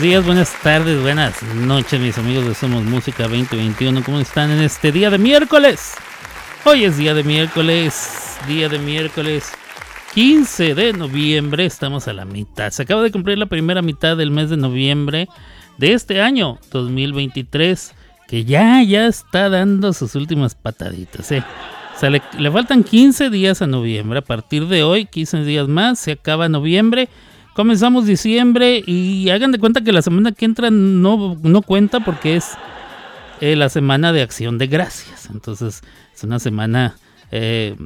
buenos días, buenas tardes, buenas noches, mis amigos de Somos Música 2021. ¿Cómo están en este día de miércoles? Hoy es día de miércoles, día de miércoles 15 de noviembre. Estamos a la mitad. Se acaba de cumplir la primera mitad del mes de noviembre de este año 2023, que ya, ya está dando sus últimas pataditas, ¿eh? O sea, le, le faltan 15 días a noviembre. A partir de hoy, 15 días más, se acaba noviembre. Comenzamos diciembre y hagan de cuenta que la semana que entra no, no cuenta porque es eh, la semana de acción de gracias. Entonces es una semana eh,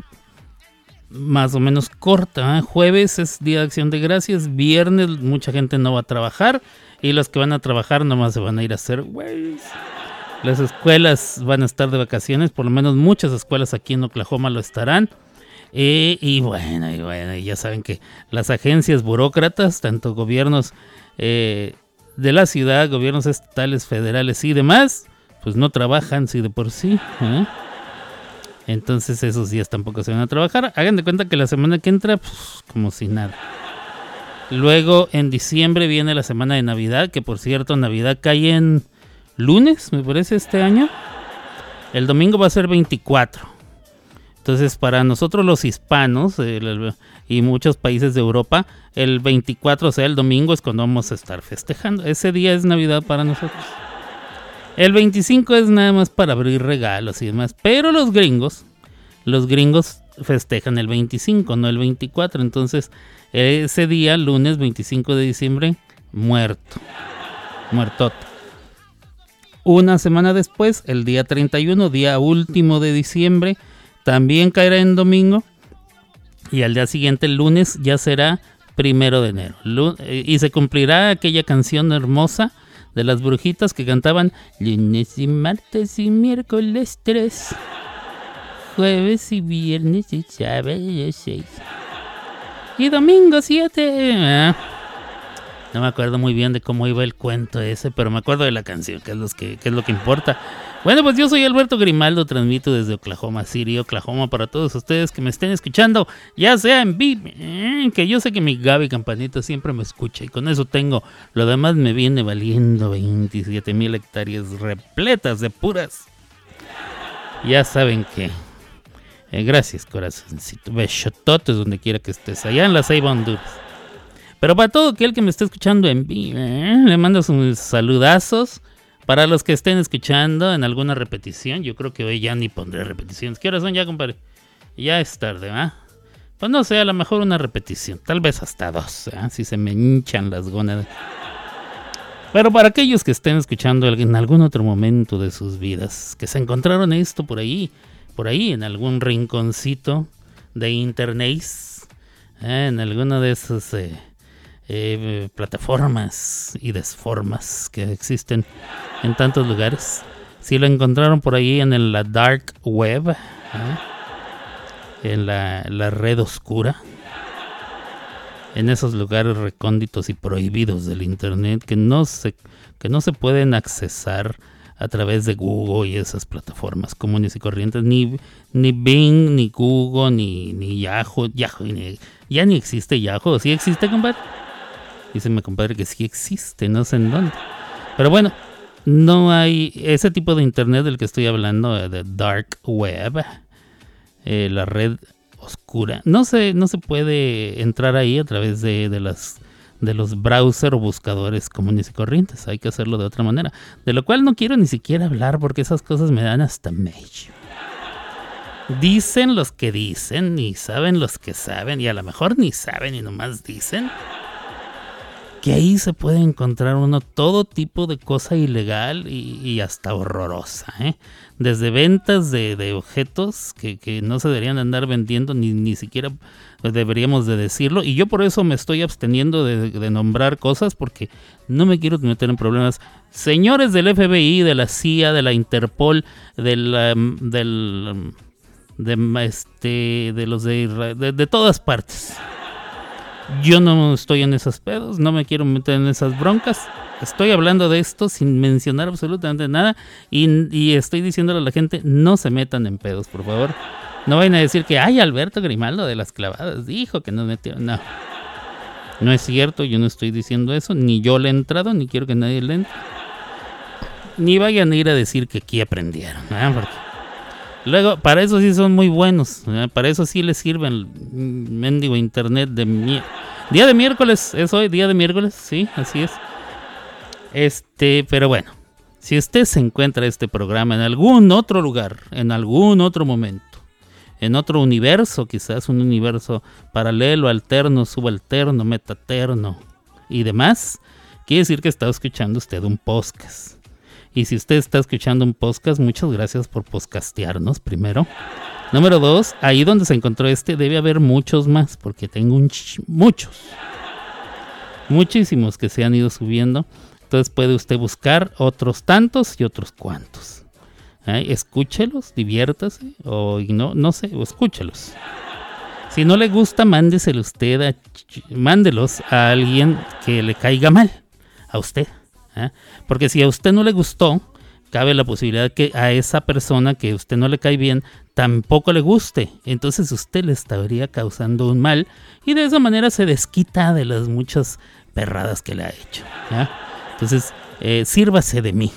más o menos corta. ¿eh? Jueves es día de acción de gracias. Viernes mucha gente no va a trabajar. Y los que van a trabajar nomás se van a ir a hacer güeyes. Las escuelas van a estar de vacaciones. Por lo menos muchas escuelas aquí en Oklahoma lo estarán. Y bueno, y bueno, ya saben que las agencias burócratas, tanto gobiernos eh, de la ciudad, gobiernos estatales, federales y demás, pues no trabajan si de por sí. ¿eh? Entonces esos días tampoco se van a trabajar. Hagan de cuenta que la semana que entra, pues como si nada. Luego en diciembre viene la semana de Navidad, que por cierto Navidad cae en lunes, me parece, este año. El domingo va a ser 24. Entonces, para nosotros los hispanos y muchos países de Europa, el 24, o sea, el domingo es cuando vamos a estar festejando. Ese día es Navidad para nosotros. El 25 es nada más para abrir regalos y demás. Pero los gringos, los gringos festejan el 25, no el 24. Entonces, ese día, lunes 25 de diciembre, muerto. Muertote. Una semana después, el día 31, día último de diciembre, también caerá en domingo. Y al día siguiente, el lunes, ya será primero de enero. y se cumplirá aquella canción hermosa de las brujitas que cantaban lunes y martes y miércoles 3, jueves y viernes y sábado 6 y domingo 7. No me acuerdo muy bien de cómo iba el cuento ese, pero me acuerdo de la canción, que es, los que, que es lo que importa. Bueno, pues yo soy Alberto Grimaldo, transmito desde Oklahoma City, Oklahoma, para todos ustedes que me estén escuchando, ya sea en vivo, eh, que yo sé que mi Gaby Campanita siempre me escucha y con eso tengo. Lo demás me viene valiendo 27 mil hectáreas repletas de puras. Ya saben que. Eh, gracias, corazoncito. Besototes donde quiera que estés, allá en la Ceiba, Honduras. Pero para todo aquel que me esté escuchando en vivo, ¿eh? le mando sus saludazos. Para los que estén escuchando en alguna repetición, yo creo que hoy ya ni pondré repeticiones. ¿Qué horas son ya, compadre? Ya es tarde, ¿ah? Pues no sé, a lo mejor una repetición, tal vez hasta dos, ¿eh? si se me hinchan las gónadas. Pero para aquellos que estén escuchando en algún otro momento de sus vidas, que se encontraron esto por ahí, por ahí, en algún rinconcito de internet, ¿eh? en alguno de esos eh, eh, plataformas y desformas que existen en tantos lugares. Si lo encontraron por ahí en la dark web, ¿eh? en la, red oscura, en esos lugares recónditos y prohibidos del internet que no se, que no se pueden accesar a través de Google y esas plataformas comunes y corrientes, ni, ni Bing, ni Google, ni, ni Yahoo, Yahoo ya ni existe Yahoo, ¿sí existe, compadre? Dice mi compadre que sí existe, no sé en dónde. Pero bueno, no hay ese tipo de internet del que estoy hablando, eh, de dark web, eh, la red oscura. No se, no se puede entrar ahí a través de, de las de los browser o buscadores comunes y corrientes. Hay que hacerlo de otra manera. De lo cual no quiero ni siquiera hablar porque esas cosas me dan hasta medio. Dicen los que dicen y saben los que saben y a lo mejor ni saben y nomás dicen que ahí se puede encontrar uno todo tipo de cosa ilegal y, hasta horrorosa. ¿eh? Desde ventas de, objetos que, no se deberían andar vendiendo, ni, ni siquiera deberíamos de decirlo. Y yo por eso me estoy absteniendo de, nombrar cosas porque no me quiero meter en problemas. Señores del FBI, de la CIA, de la Interpol, del... del de, este, de los de, de todas partes yo no estoy en esos pedos, no me quiero meter en esas broncas. Estoy hablando de esto sin mencionar absolutamente nada y, estoy diciéndole a la gente, no se metan en pedos, por favor. No vayan a decir que, ay, Alberto Grimaldo de las clavadas dijo que no metieron. No. No es cierto, yo no estoy diciendo eso, ni yo le he entrado, ni quiero que nadie le entre. Ni vayan a ir a decir que aquí aprendieron. Luego, para eso sí son muy buenos, para eso sí les sirve el mendigo internet de mi... Día de miércoles, es hoy, día de miércoles, sí, así es. Este, pero bueno, si usted se encuentra este programa en algún otro lugar, en algún otro momento, en otro universo, quizás un universo paralelo, alterno, subalterno, metaterno y demás, quiere decir que está escuchando usted un podcast. Y si usted está escuchando un podcast, muchas gracias por podcastearnos primero. Número dos, ahí donde se encontró este debe haber muchos más, porque tengo un muchos. Muchísimos que se han ido subiendo. Entonces puede usted buscar otros tantos y otros cuantos. Escúchelos, diviértase o no, no sé, escúchelos. Si no le gusta, mándeselo usted, a, mándelos a alguien que le caiga mal, a usted. Porque si a usted no le gustó, cabe la posibilidad que a esa persona que usted no le cae bien tampoco le guste. Entonces usted le estaría causando un mal y de esa manera se desquita de las muchas perradas que le ha hecho. Entonces, eh, sírvase de mí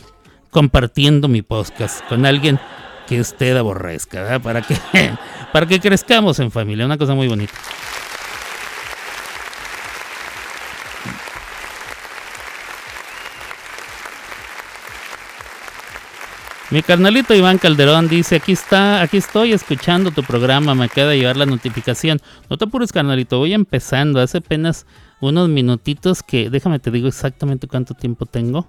compartiendo mi podcast con alguien que usted aborrezca, Para que, para que crezcamos en familia, una cosa muy bonita. Mi carnalito Iván Calderón dice, aquí está, aquí estoy escuchando tu programa, me queda llevar la notificación. No te apures, carnalito, voy empezando, hace apenas unos minutitos que, déjame te digo exactamente cuánto tiempo tengo.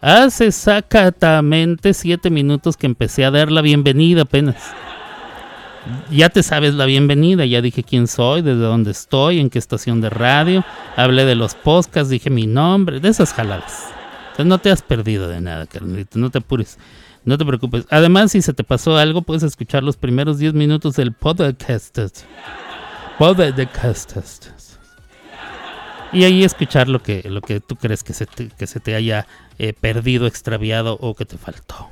Hace exactamente siete minutos que empecé a dar la bienvenida apenas. Ya te sabes la bienvenida, ya dije quién soy, desde dónde estoy, en qué estación de radio, hablé de los podcasts, dije mi nombre, de esas jaladas. Entonces no te has perdido de nada, carnalito, no te apures, no te preocupes. Además, si se te pasó algo, puedes escuchar los primeros 10 minutos del podcast. Podcast y ahí escuchar lo que, lo que tú crees que se te, que se te haya eh, perdido, extraviado o que te faltó.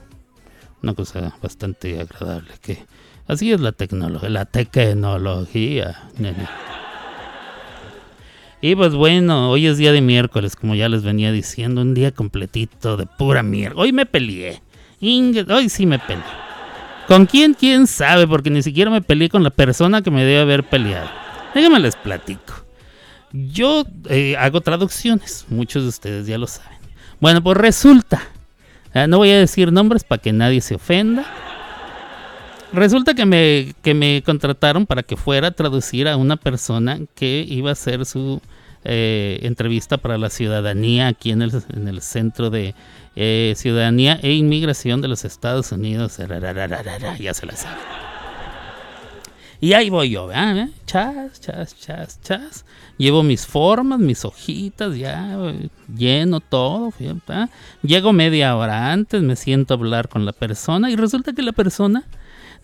Una cosa bastante agradable que así es la tecnología, la tecnología. Y pues bueno, hoy es día de miércoles, como ya les venía diciendo, un día completito de pura mierda. Hoy me peleé. Hoy sí me peleé. ¿Con quién? ¿Quién sabe? Porque ni siquiera me peleé con la persona que me debe haber peleado. Déjenme les platico. Yo eh, hago traducciones, muchos de ustedes ya lo saben. Bueno, pues resulta, ah, no voy a decir nombres para que nadie se ofenda. Resulta que me, que me contrataron para que fuera a traducir a una persona que iba a hacer su eh, entrevista para la ciudadanía aquí en el, en el centro de eh, ciudadanía e inmigración de los Estados Unidos. Ya se la sabe. Y ahí voy yo, ¿verdad? Chas, chas, chas, chas. Llevo mis formas, mis hojitas, ya lleno todo. Llego media hora antes, me siento a hablar con la persona y resulta que la persona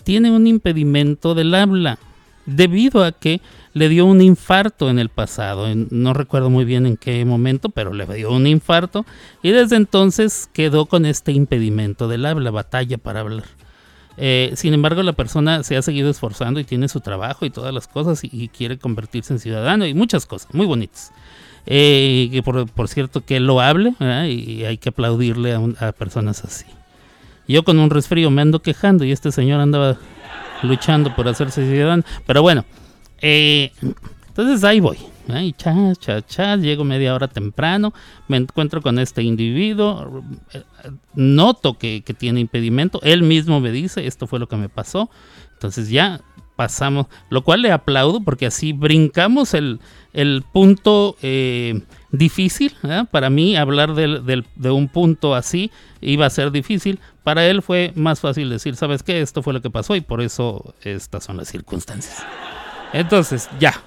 tiene un impedimento del habla debido a que le dio un infarto en el pasado. No recuerdo muy bien en qué momento, pero le dio un infarto y desde entonces quedó con este impedimento del habla, batalla para hablar. Eh, sin embargo, la persona se ha seguido esforzando y tiene su trabajo y todas las cosas y, quiere convertirse en ciudadano y muchas cosas muy bonitas. Eh, que por, cierto que lo hable y hay que aplaudirle a, personas así. Yo con un resfrío me ando quejando y este señor andaba luchando por hacerse ciudadano. Pero bueno, eh, entonces ahí voy. Y chas, chas, chas, llego media hora temprano, me encuentro con este individuo, noto que, tiene impedimento, él mismo me dice, esto fue lo que me pasó, entonces ya pasamos, lo cual le aplaudo porque así brincamos el, punto eh, difícil, para mí hablar de un punto así iba a ser difícil, para él fue más fácil decir, ¿sabes qué? Esto fue lo que pasó y por eso estas son las circunstancias. Entonces, ya,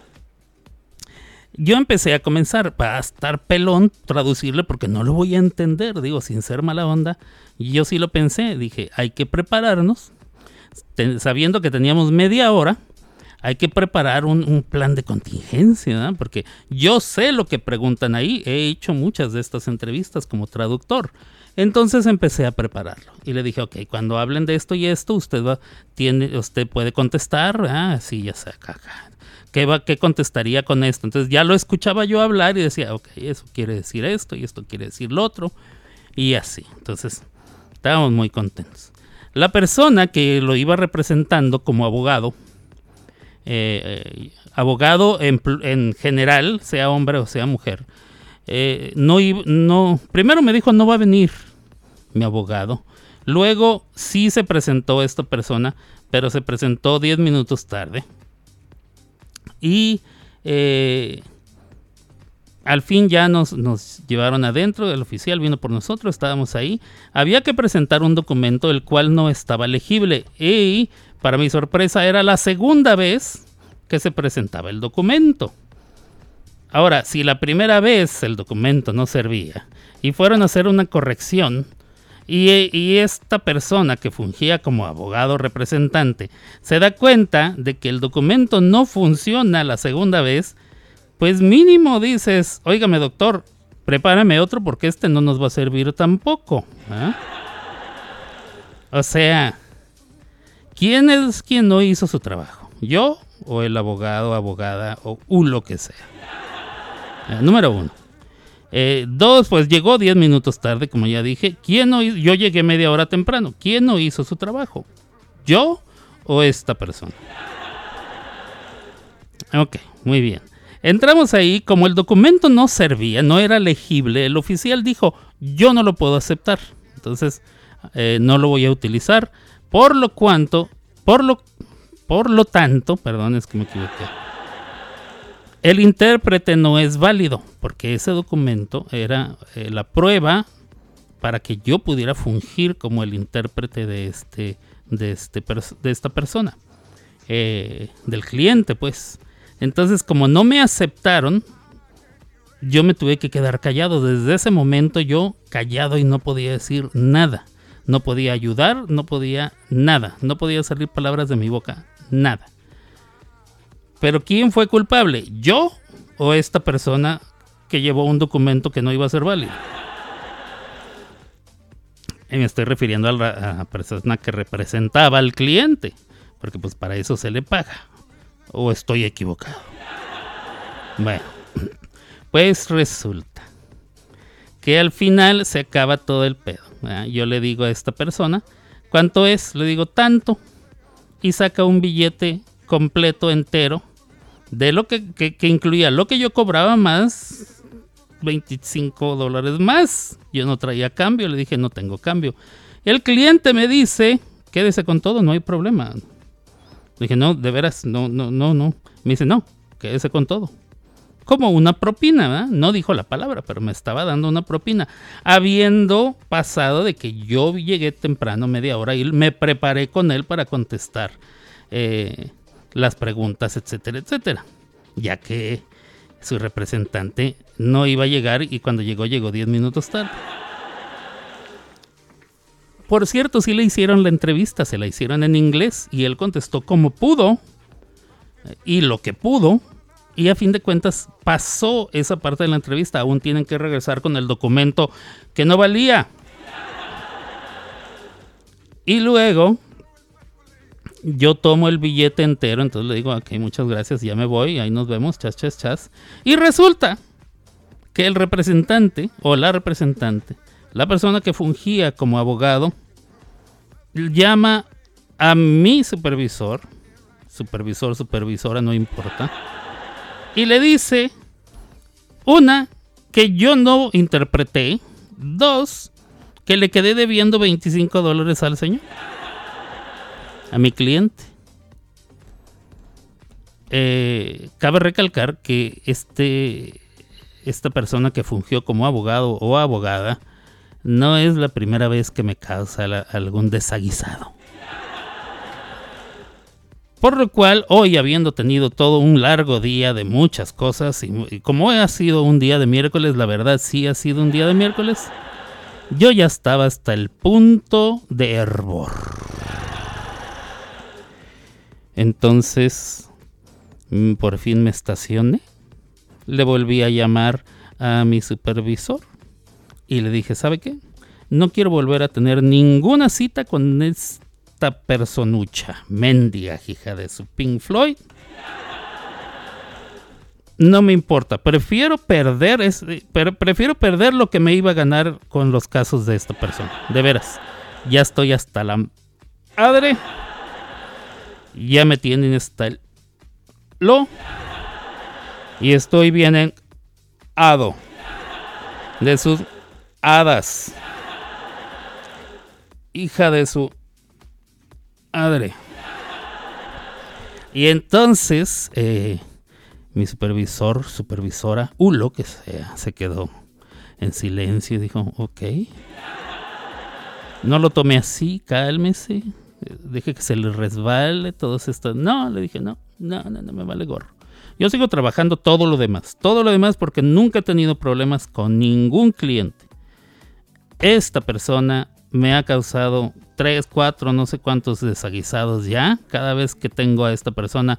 yo empecé a comenzar para estar pelón traducirle porque no lo voy a entender, digo, sin ser mala onda. Yo sí lo pensé, dije, hay que prepararnos, sabiendo que teníamos media hora, hay que preparar un, plan de contingencia, porque yo sé lo que preguntan ahí, he hecho muchas de estas entrevistas como traductor. Entonces empecé a prepararlo y le dije, ok, cuando hablen de esto y esto, usted va, tiene, usted puede contestar, ah, sí, ya sé, acá, ¿qué, va, ¿qué contestaría con esto? Entonces ya lo escuchaba yo hablar y decía, ok, eso quiere decir esto y esto quiere decir lo otro. Y así. Entonces, estábamos muy contentos. La persona que lo iba representando como abogado, eh, abogado en, general, sea hombre o sea mujer, eh, no, no, primero me dijo no va a venir mi abogado. Luego sí se presentó esta persona, pero se presentó 10 minutos tarde. Y eh, al fin ya nos, nos, llevaron adentro, el oficial vino por nosotros, estábamos ahí. Había que presentar un documento el cual no estaba legible y para mi sorpresa era la segunda vez que se presentaba el documento. Ahora, si la primera vez el documento no servía y fueron a hacer una corrección, y, esta persona que fungía como abogado representante se da cuenta de que el documento no funciona la segunda vez, pues mínimo dices, óigame doctor, prepárame otro porque este no nos va a servir tampoco. ¿ah? O sea, ¿quién es quien no hizo su trabajo? ¿Yo o el abogado, abogada o lo que sea? Eh, número uno. Eh, dos, pues llegó 10 minutos tarde, como ya dije. ¿Quién no Yo llegué media hora temprano. ¿Quién no hizo su trabajo? ¿Yo o esta persona? Ok, muy bien. Entramos ahí, como el documento no servía, no era legible, el oficial dijo, yo no lo puedo aceptar. Entonces, eh, no lo voy a utilizar. Por lo cuanto, por lo, por lo tanto, perdón, es que me equivoqué el intérprete no es válido porque ese documento era eh, la prueba para que yo pudiera fungir como el intérprete de, este, de, este, de esta persona, eh, del cliente, pues. Entonces, como no me aceptaron, yo me tuve que quedar callado. Desde ese momento yo callado y no podía decir nada. No podía ayudar, no podía nada. No podía salir palabras de mi boca, nada. Pero ¿quién fue culpable? ¿Yo o esta persona que llevó un documento que no iba a ser válido? Y me estoy refiriendo a la persona que representaba al cliente, porque pues para eso se le paga. ¿O estoy equivocado? Bueno, pues resulta que al final se acaba todo el pedo. Yo le digo a esta persona, ¿cuánto es? Le digo tanto. Y saca un billete completo entero de lo que, incluía lo que yo cobraba más 25 dólares más. Yo no traía cambio, le dije no tengo cambio. El cliente me dice, quédese con todo, no hay problema. Dije, no, de veras, no, no, no, no. Me dice, no, quédese con todo. Como una propina, ¿verdad? No dijo la palabra, pero me estaba dando una propina. Habiendo pasado de que yo llegué temprano, media hora, y me preparé con él para contestar. Eh, las preguntas, etcétera, etcétera. Ya que su representante no iba a llegar y cuando llegó llegó 10 minutos tarde. Por cierto, sí le hicieron la entrevista, se la hicieron en inglés y él contestó como pudo y lo que pudo. Y a fin de cuentas pasó esa parte de la entrevista. Aún tienen que regresar con el documento que no valía. Y luego yo tomo el billete entero, entonces le digo, ok, muchas gracias, ya me voy, ahí nos vemos, chas, chas, chas. Y resulta que el representante o la representante, la persona que fungía como abogado, llama a mi supervisor, supervisor, supervisora, no importa, y le dice, una, que yo no interpreté, dos, que le quedé debiendo 25 dólares al señor a mi cliente. Eh, cabe recalcar que este, esta persona que fungió como abogado o abogada no es la primera vez que me causa algún desaguisado. Por lo cual, hoy habiendo tenido todo un largo día de muchas cosas, y, y como ha sido un día de miércoles, la verdad sí ha sido un día de miércoles, yo ya estaba hasta el punto de hervor. Entonces, mm, por fin me estacioné. Le volví a llamar a mi supervisor y le dije, ¿sabe qué? No quiero volver a tener ninguna cita con esta personucha, mendiga hija de su Pink Floyd. no me importa. Prefiero perder, es, prefiero perder lo que me iba a ganar con los casos de esta persona. De veras. Ya estoy hasta la madre. Ya me tienen hasta el lo. Y estoy bien en ado. De sus hadas. Hija de su madre. Y entonces, eh, mi supervisor, supervisora, Ulo, que sea, se quedó en silencio y dijo, ok. No lo tomé así, cálmese. Deje que se le resbale todo esto. No, le dije, no, no, no, no me vale gorro. Yo sigo trabajando todo lo demás, todo lo demás porque nunca he tenido problemas con ningún cliente. Esta persona me ha causado tres, cuatro, no sé cuántos desaguisados ya. Cada vez que tengo a esta persona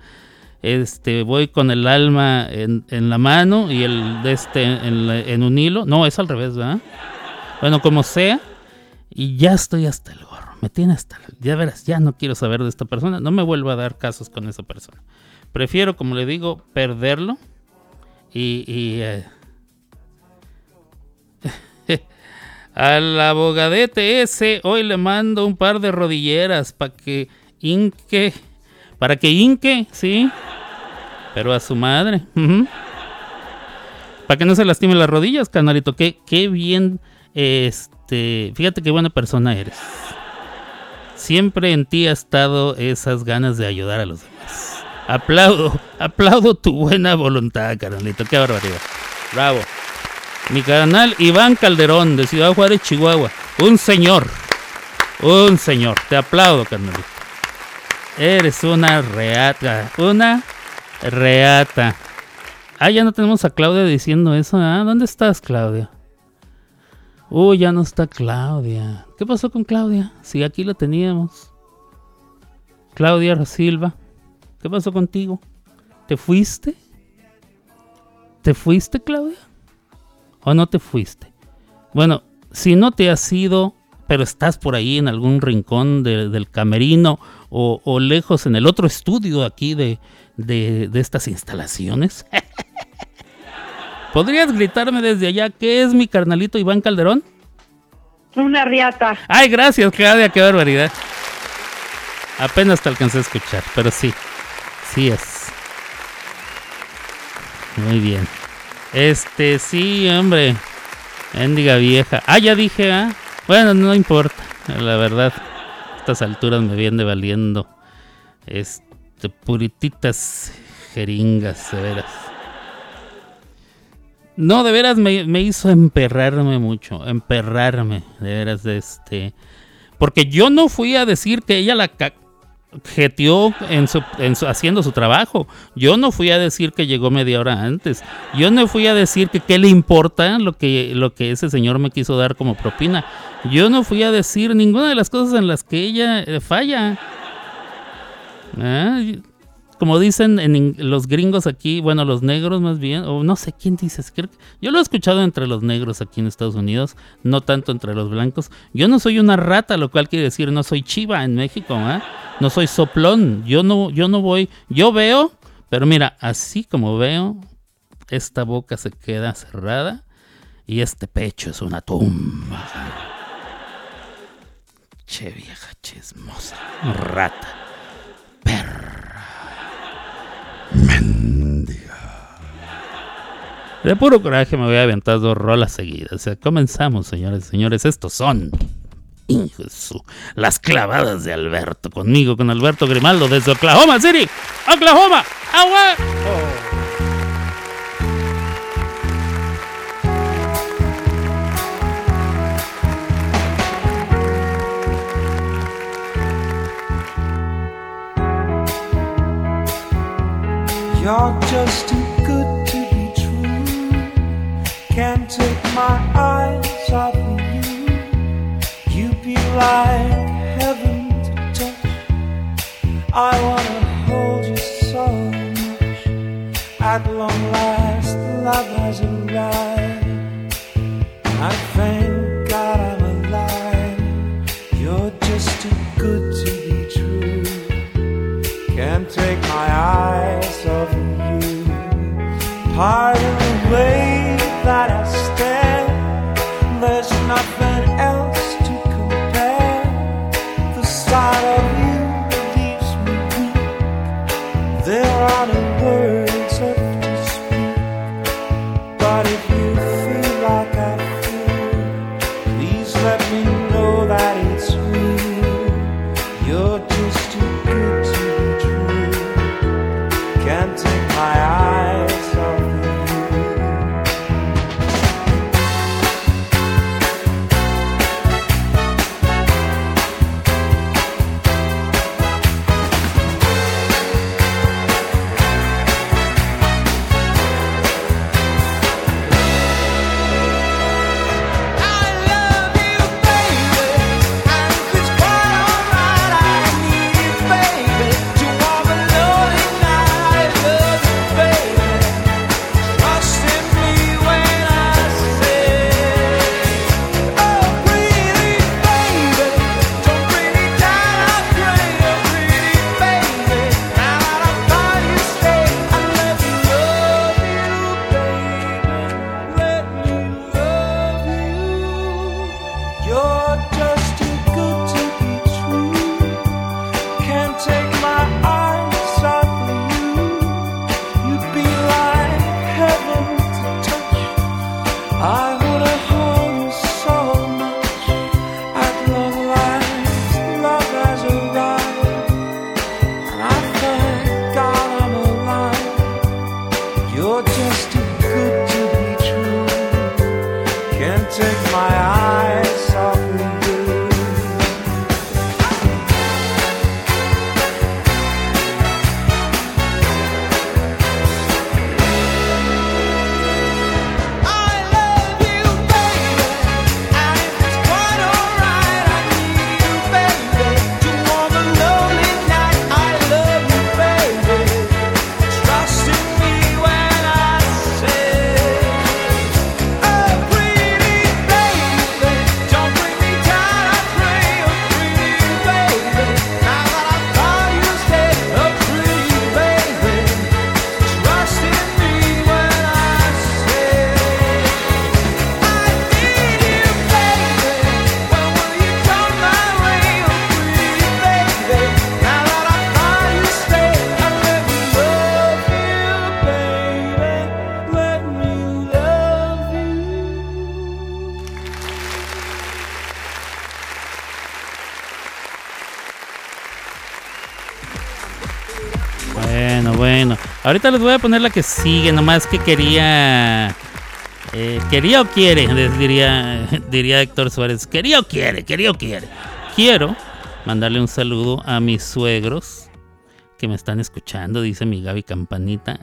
este, voy con el alma en, la mano y el de este en, un hilo. No, es al revés, ¿verdad? Bueno, como sea. Y ya estoy hasta el gorro. Me tiene hasta el... Ya verás, ya no quiero saber de esta persona. No me vuelvo a dar casos con esa persona. Prefiero, como le digo, perderlo. Y... y eh, al abogadete ese, hoy le mando un par de rodilleras para que inque para que inque, ¿sí? Pero a su madre. Para que no se lastime las rodillas, canalito. Qué, qué bien. Este. Fíjate qué buena persona eres. Siempre en ti ha estado esas ganas de ayudar a los demás. Aplaudo, aplaudo tu buena voluntad, carnalito. Qué barbaridad. Bravo. Mi canal Iván Calderón de Ciudad Juárez, Chihuahua. Un señor. Un señor. Te aplaudo, carnalito. Eres una reata. Una reata. Ah, ya no tenemos a Claudia diciendo eso. ¿ah? ¿Dónde estás, Claudia? Uy, ya no está Claudia. ¿Qué pasó con Claudia? Si aquí la teníamos. Claudia Silva. ¿Qué pasó contigo? ¿Te fuiste? ¿Te fuiste, Claudia? ¿O no te fuiste? Bueno, si no te has ido, pero estás por ahí en algún rincón del camerino o, lejos en el otro estudio aquí de, de, estas instalaciones. ¿Podrías gritarme desde allá qué es mi carnalito Iván Calderón? Una riata. Ay, gracias, Claudia, qué barbaridad. Apenas te alcancé a escuchar, pero sí, sí es. Muy bien. Este, sí, hombre. Mendiga vieja. Ah, ya dije, ¿ah? Bueno, no importa, la verdad. A estas alturas me viene valiendo. Este, purititas jeringas, de veras. No, de veras me, me hizo emperrarme mucho. Emperrarme, de veras, de este. Porque yo no fui a decir que ella la, jeteó en su, haciendo su trabajo. Yo no fui a decir que llegó media hora antes. Yo no fui a decir que qué le importa lo que, lo que ese señor me quiso dar como propina. Yo no fui a decir ninguna de las cosas en las que ella eh, falla. Ah, como dicen en los gringos aquí, bueno, los negros más bien, o no sé quién dice, yo lo he escuchado entre los negros aquí en Estados Unidos, no tanto entre los blancos. Yo no soy una rata, lo cual quiere decir no soy chiva en México, ¿eh? no soy soplón, yo no, yo no voy, yo veo, pero mira, así como veo, esta boca se queda cerrada y este pecho es una tumba. Che vieja chismosa, rata, perra. Mendiga. De puro coraje me voy a aventar dos rolas seguidas. Comenzamos, señores señores. Estos son. Las clavadas de Alberto. Conmigo, con Alberto Grimaldo desde Oklahoma City. Oklahoma. Agua. You're just too good to be true. Can't take my eyes off of you. You be like heaven to touch. I wanna hold you so much. At long last, love has arrived. Ahorita les voy a poner la que sigue, nomás que quería. Eh, quería o quiere, diría, diría Héctor Suárez. Quería o quiere, quería o quiere. Quiero mandarle un saludo a mis suegros que me están escuchando, dice mi Gaby Campanita.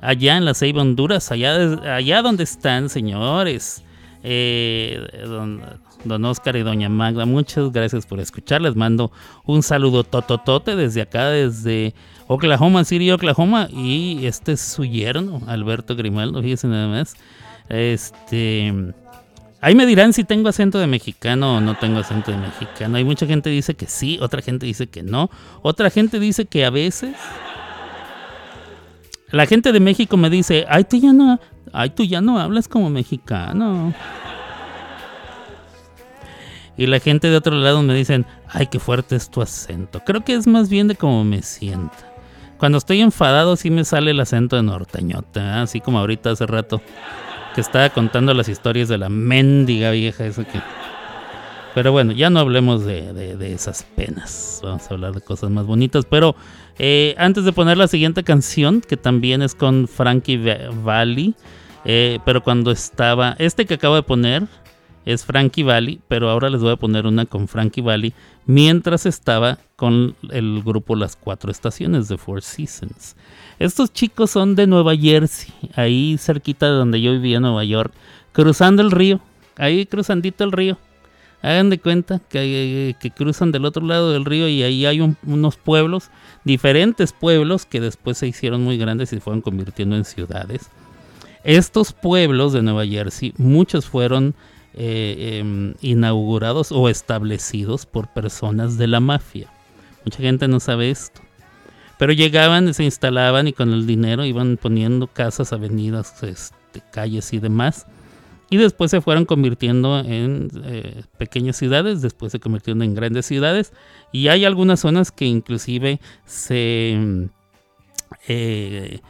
Allá en la Ceiba, Honduras, allá, allá donde están, señores. Eh, don, don, Oscar y doña Magda, muchas gracias por escuchar. Les mando un saludo tototote desde acá, desde Oklahoma City, Oklahoma. Y este es su yerno, Alberto Grimaldo, fíjense nada más. Este. Ahí me dirán si tengo acento de mexicano o no tengo acento de mexicano. Hay mucha gente que dice que sí, otra gente dice que no. Otra gente dice que a veces. La gente de México me dice, ay, tú ya no, ay, tú ya no hablas como mexicano. Y la gente de otro lado me dicen, ay, qué fuerte es tu acento. Creo que es más bien de cómo me siento. Cuando estoy enfadado sí me sale el acento de norteñota, así como ahorita hace rato que estaba contando las historias de la mendiga vieja esa que... Pero bueno, ya no hablemos de, esas penas. Vamos a hablar de cosas más bonitas. Pero eh, antes de poner la siguiente canción, que también es con Frankie Valli, eh, pero cuando estaba... Este que acabo de poner es Frankie Valli, pero ahora les voy a poner una con Frankie Valli mientras estaba con el grupo Las Cuatro Estaciones de Four Seasons. Estos chicos son de Nueva Jersey, ahí cerquita de donde yo vivía en Nueva York, cruzando el río, ahí cruzandito el río. Hagan de cuenta que, cruzan del otro lado del río y ahí hay unos pueblos, diferentes pueblos que después se hicieron muy grandes y se fueron convirtiendo en ciudades. Estos pueblos de Nueva Jersey, muchos fueron eh, em, inaugurados o establecidos por personas de la mafia. Mucha gente no sabe esto. Pero llegaban, se instalaban y con el dinero iban poniendo casas, avenidas, este, calles y demás. Y después se fueron convirtiendo en eh, pequeñas ciudades, después se convirtieron en grandes ciudades. Y hay algunas zonas que inclusive se, eh,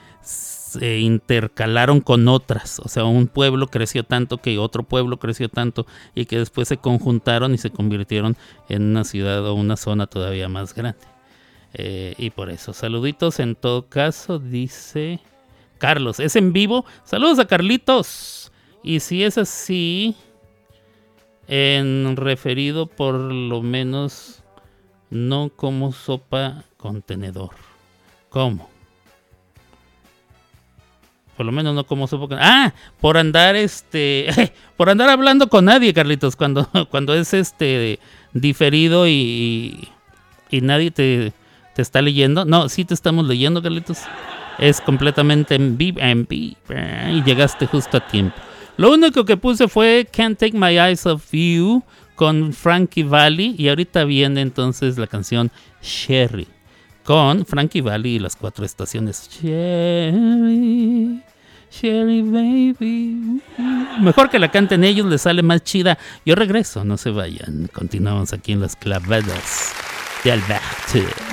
se intercalaron con otras. O sea, un pueblo creció tanto que otro pueblo creció tanto y que después se conjuntaron y se convirtieron en una ciudad o una zona todavía más grande. Eh, y por eso, saluditos en todo caso, dice Carlos. ¿Es en vivo? Saludos a Carlitos. Y si es así, en referido por lo menos no como sopa contenedor. ¿Cómo? Por lo menos no como sopa con... Ah, por andar este... por andar hablando con nadie, Carlitos, cuando, cuando es este diferido y, y nadie te ¿Te está leyendo? No, sí te estamos leyendo, Carlitos. Es completamente en vivo. Y llegaste justo a tiempo. Lo único que puse fue Can't Take My Eyes Off You con Frankie Valli. Y ahorita viene entonces la canción Sherry con Frankie Valli y las cuatro estaciones. Sherry, Sherry Baby. Mejor que la canten ellos, les sale más chida. Yo regreso, no se vayan. Continuamos aquí en las clavadas de Alberto.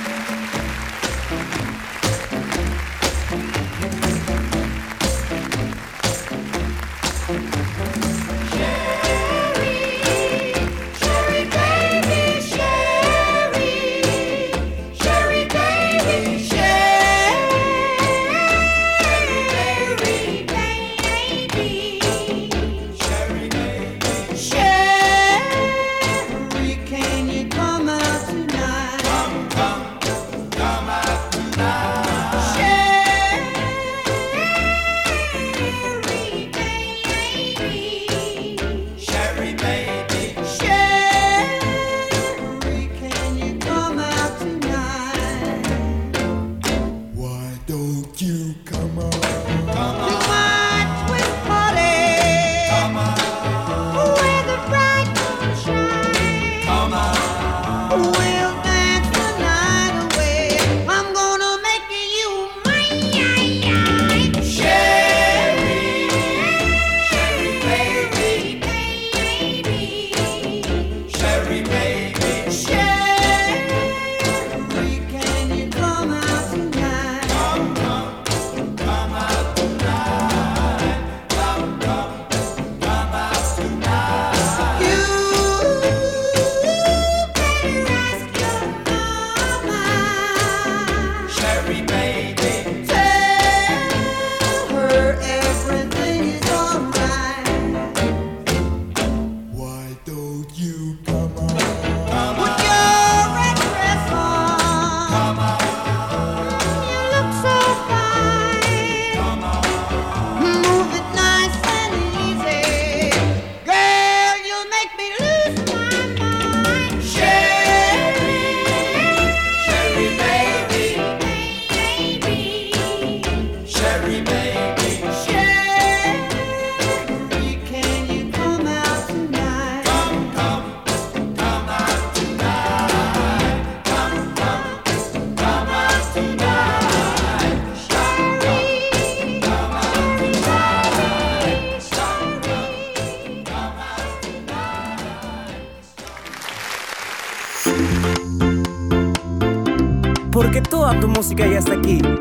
Música ya está aquí.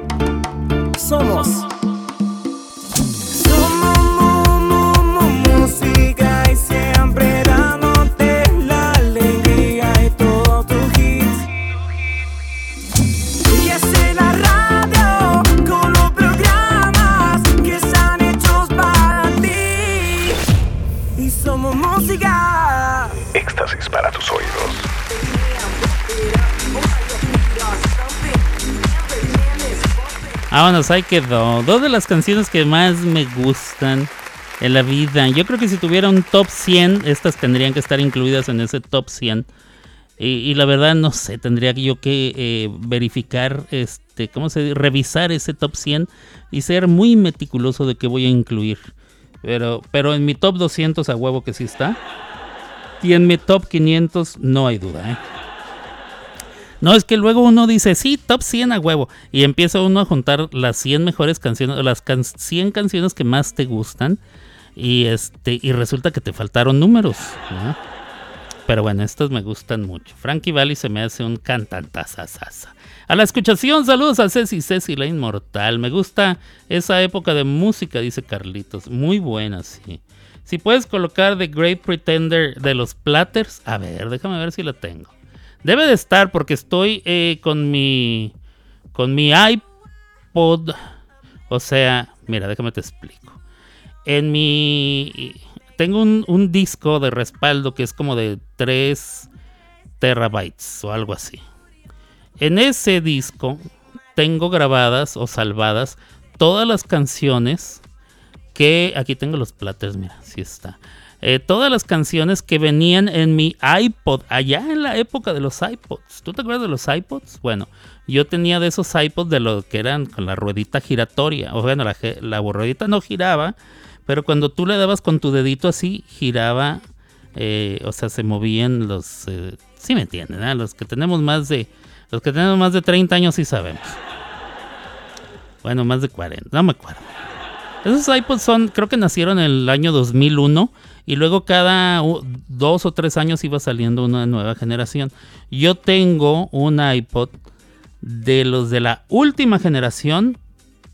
Vámonos, ahí quedó. Dos de las canciones que más me gustan en la vida. Yo creo que si tuviera un top 100, estas tendrían que estar incluidas en ese top 100. Y, la verdad, no sé, tendría yo que eh, verificar, este, ¿cómo se dice? Revisar ese top 100 y ser muy meticuloso de qué voy a incluir. Pero, pero en mi top 200 a huevo que sí está. Y en mi top 500 no hay duda, ¿eh? No, es que luego uno dice, sí, top 100 a huevo. Y empieza uno a juntar las 100 mejores canciones, las 100 canciones que más te gustan. Y, este, y resulta que te faltaron números. Pero bueno, estos me gustan mucho. Frankie Valli se me hace un cantantazazasa. A la escuchación, saludos a Ceci, Ceci la Inmortal. Me gusta esa época de música, dice Carlitos. Muy buena, sí. Si puedes colocar The Great Pretender de los Platters, a ver, déjame ver si la tengo. Debe de estar porque estoy eh, con mi con mi iPod. O sea, mira, déjame te explico. En mi tengo un, un disco de respaldo que es como de 3 terabytes o algo así. En ese disco tengo grabadas o salvadas todas las canciones que aquí tengo los platters, mira, sí está. Eh, todas las canciones que venían en mi iPod, allá en la época de los iPods. ¿Tú te acuerdas de los iPods? Bueno, yo tenía de esos iPods de los que eran con la ruedita giratoria. O bueno, la, la ruedita no giraba, pero cuando tú le dabas con tu dedito así, giraba. Eh, o sea, se movían los. Eh, sí me entienden, Los que tenemos más de. Los que tenemos más de 30 años sí sabemos. Bueno, más de 40, no me acuerdo. Esos iPods son, creo que nacieron en el año 2001 y luego cada dos o tres años iba saliendo una nueva generación. Yo tengo un iPod de los de la última generación,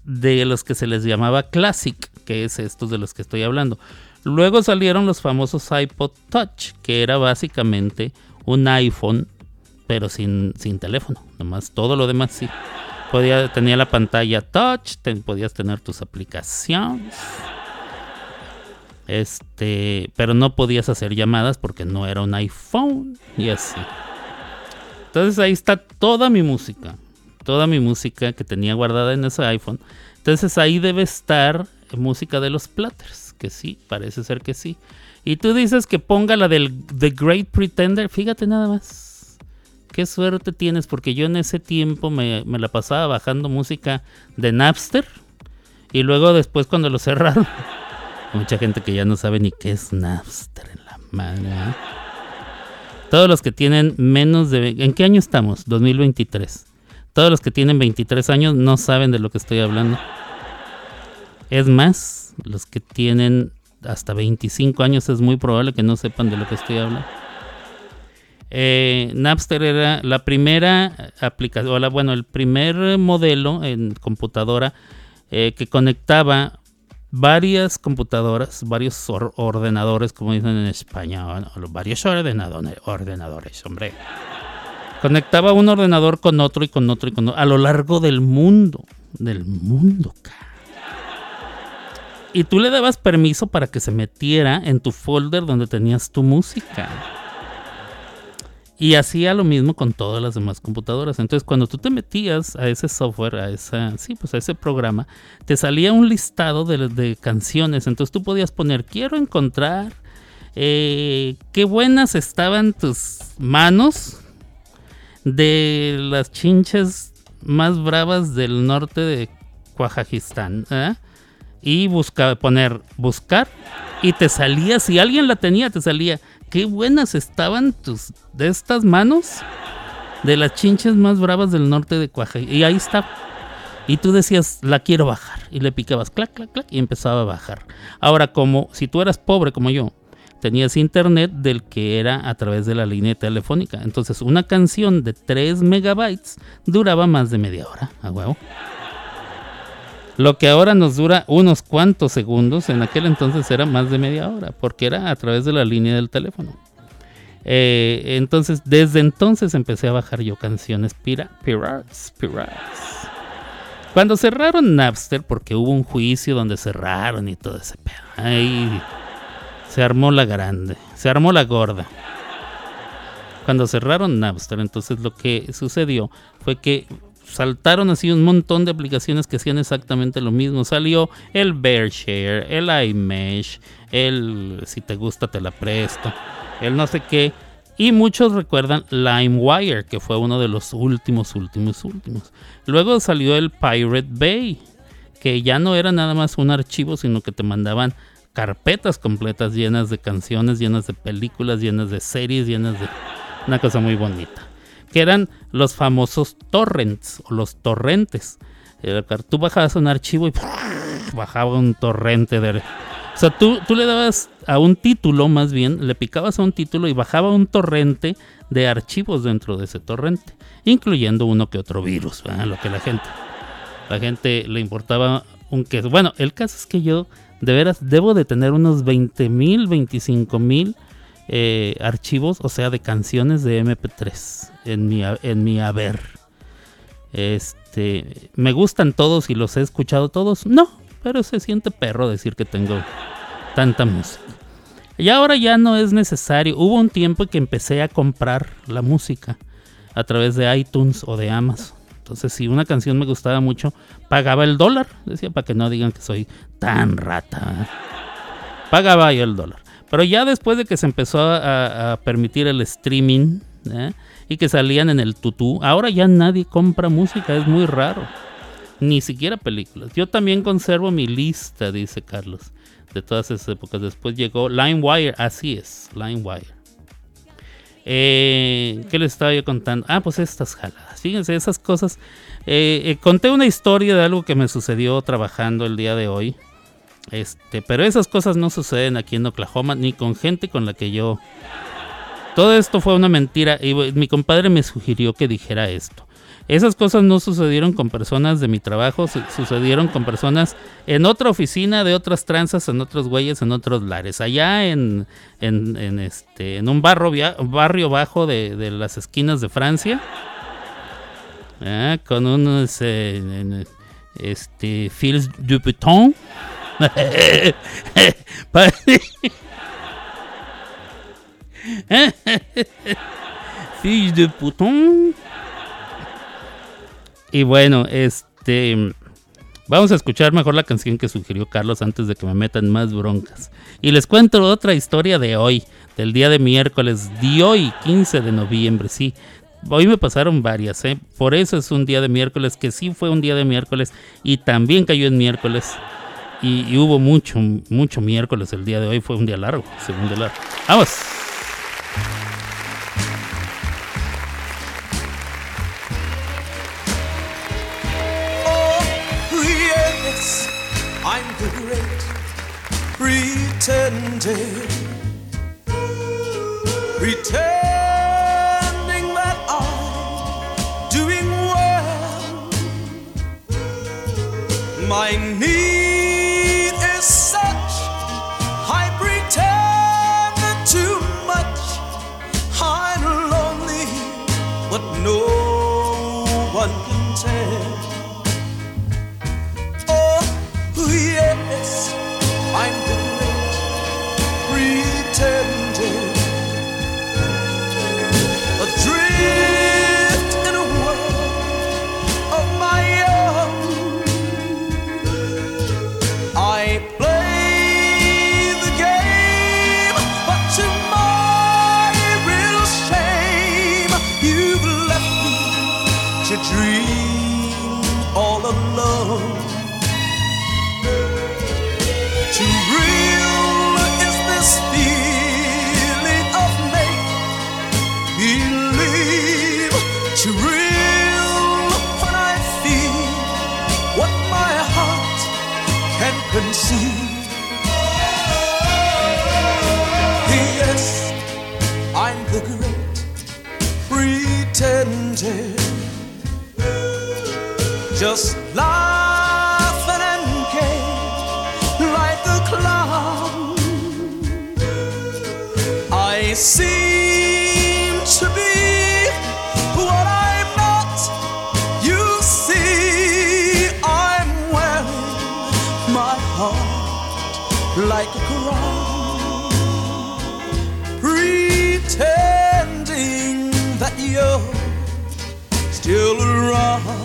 de los que se les llamaba Classic, que es estos de los que estoy hablando. Luego salieron los famosos iPod Touch, que era básicamente un iPhone, pero sin, sin teléfono, nomás todo lo demás sí. Podía, tenía la pantalla touch, podías tener tus aplicaciones. Este, pero no podías hacer llamadas porque no era un iPhone y así. Entonces ahí está toda mi música, toda mi música que tenía guardada en ese iPhone. Entonces ahí debe estar música de los Platters, que sí, parece ser que sí. Y tú dices que ponga la del The Great Pretender, fíjate nada más. Qué suerte tienes, porque yo en ese tiempo me, me la pasaba bajando música de Napster. Y luego después cuando lo cerraron, Mucha gente que ya no sabe ni qué es Napster en la mano. ¿eh? Todos los que tienen menos de... ¿En qué año estamos? 2023. Todos los que tienen 23 años no saben de lo que estoy hablando. Es más, los que tienen hasta 25 años es muy probable que no sepan de lo que estoy hablando. Eh, Napster era la primera aplicación, o bueno, el primer modelo en computadora eh, que conectaba varias computadoras, varios ordenadores, como dicen en España, varios ordenadores, ordenadores, hombre. Conectaba un ordenador con otro y con otro y con otro, a lo largo del mundo, del mundo, Y tú le dabas permiso para que se metiera en tu folder donde tenías tu música. Y hacía lo mismo con todas las demás computadoras. Entonces, cuando tú te metías a ese software, a esa, sí, pues a ese programa, te salía un listado de, canciones. Entonces tú podías poner, quiero encontrar eh, qué buenas estaban tus manos de las chinches más bravas del norte de Cuajajistán. ¿eh? Y buscar, poner buscar y te salía, si alguien la tenía, te salía qué buenas estaban tus de estas manos de las chinches más bravas del norte de Cuaja. Y ahí está. Y tú decías, la quiero bajar. Y le picabas, clac, clac, clac, y empezaba a bajar. Ahora, como si tú eras pobre como yo, tenías internet del que era a través de la línea telefónica. Entonces, una canción de 3 megabytes duraba más de media hora, a huevo. Lo que ahora nos dura unos cuantos segundos, en aquel entonces era más de media hora, porque era a través de la línea del teléfono. Eh, entonces, desde entonces empecé a bajar yo canciones pira, pirates, pirates. Cuando cerraron Napster, porque hubo un juicio donde cerraron y todo ese pedo, ahí se armó la grande, se armó la gorda. Cuando cerraron Napster, entonces lo que sucedió fue que saltaron así un montón de aplicaciones que hacían exactamente lo mismo. Salió el Bearshare, el iMesh, el si te gusta te la presto, el no sé qué. Y muchos recuerdan LimeWire, que fue uno de los últimos, últimos, últimos. Luego salió el Pirate Bay, que ya no era nada más un archivo, sino que te mandaban carpetas completas llenas de canciones, llenas de películas, llenas de series, llenas de una cosa muy bonita. Que eran los famosos torrents o los torrentes. Eh, Tú bajabas un archivo y bajaba un torrente de... O sea, tú, tú le dabas a un título, más bien, le picabas a un título y bajaba un torrente de archivos dentro de ese torrente, incluyendo uno que otro virus, lo que la gente, la gente le importaba un queso. Bueno, el caso es que yo, de veras, debo de tener unos 20 mil, 25 mil eh, archivos, o sea, de canciones de MP3 en mi, en mi haber. Este, ¿me gustan todos y los he escuchado todos? No, pero se siente perro decir que tengo tanta música. Y ahora ya no es necesario. Hubo un tiempo que empecé a comprar la música a través de iTunes o de Amazon. Entonces, si una canción me gustaba mucho, pagaba el dólar. Decía, para que no digan que soy tan rata. Pagaba yo el dólar. Pero ya después de que se empezó a, permitir el streaming ¿eh? y que salían en el tutú, ahora ya nadie compra música. Es muy raro. Ni siquiera películas. Yo también conservo mi lista, dice Carlos, de todas esas épocas. Después llegó LimeWire, así es, LimeWire. Eh, ¿Qué les estaba yo contando? Ah, pues estas jaladas. Fíjense, esas cosas. Eh, eh, conté una historia de algo que me sucedió trabajando el día de hoy. Este, pero esas cosas no suceden aquí en Oklahoma ni con gente con la que yo. Todo esto fue una mentira y mi compadre me sugirió que dijera esto. Esas cosas no sucedieron con personas de mi trabajo, sucedieron con personas en otra oficina, de otras tranzas, en otros güeyes, en otros lares. Allá en, en, este, en un barrio, barrio bajo de, de las esquinas de Francia, ¿eh? con unos eh, este, fils du. fils de bouton. Y bueno, este. Vamos a escuchar mejor la canción que sugirió Carlos antes de que me metan más broncas. Y les cuento otra historia de hoy, del día de miércoles, de hoy, 15 de noviembre, sí. Hoy me pasaron varias, ¿eh? Por eso es un día de miércoles, que sí fue un día de miércoles y también cayó en miércoles. Y, y hubo mucho, mucho miércoles el día de hoy, fue un día largo, segundo largo. ¡Vamos! I'm the great pretender, pretending that I'm doing well. My need I'm the great pretender. Seem to be what I'm not. You see, I'm wearing my heart like a crown, pretending that you're still around.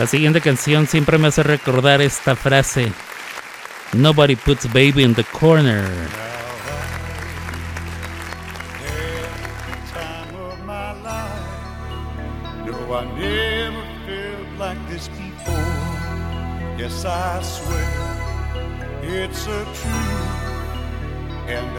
La siguiente canción siempre me hace recordar esta frase. Nobody puts baby in the corner. Yes, I swear it's a and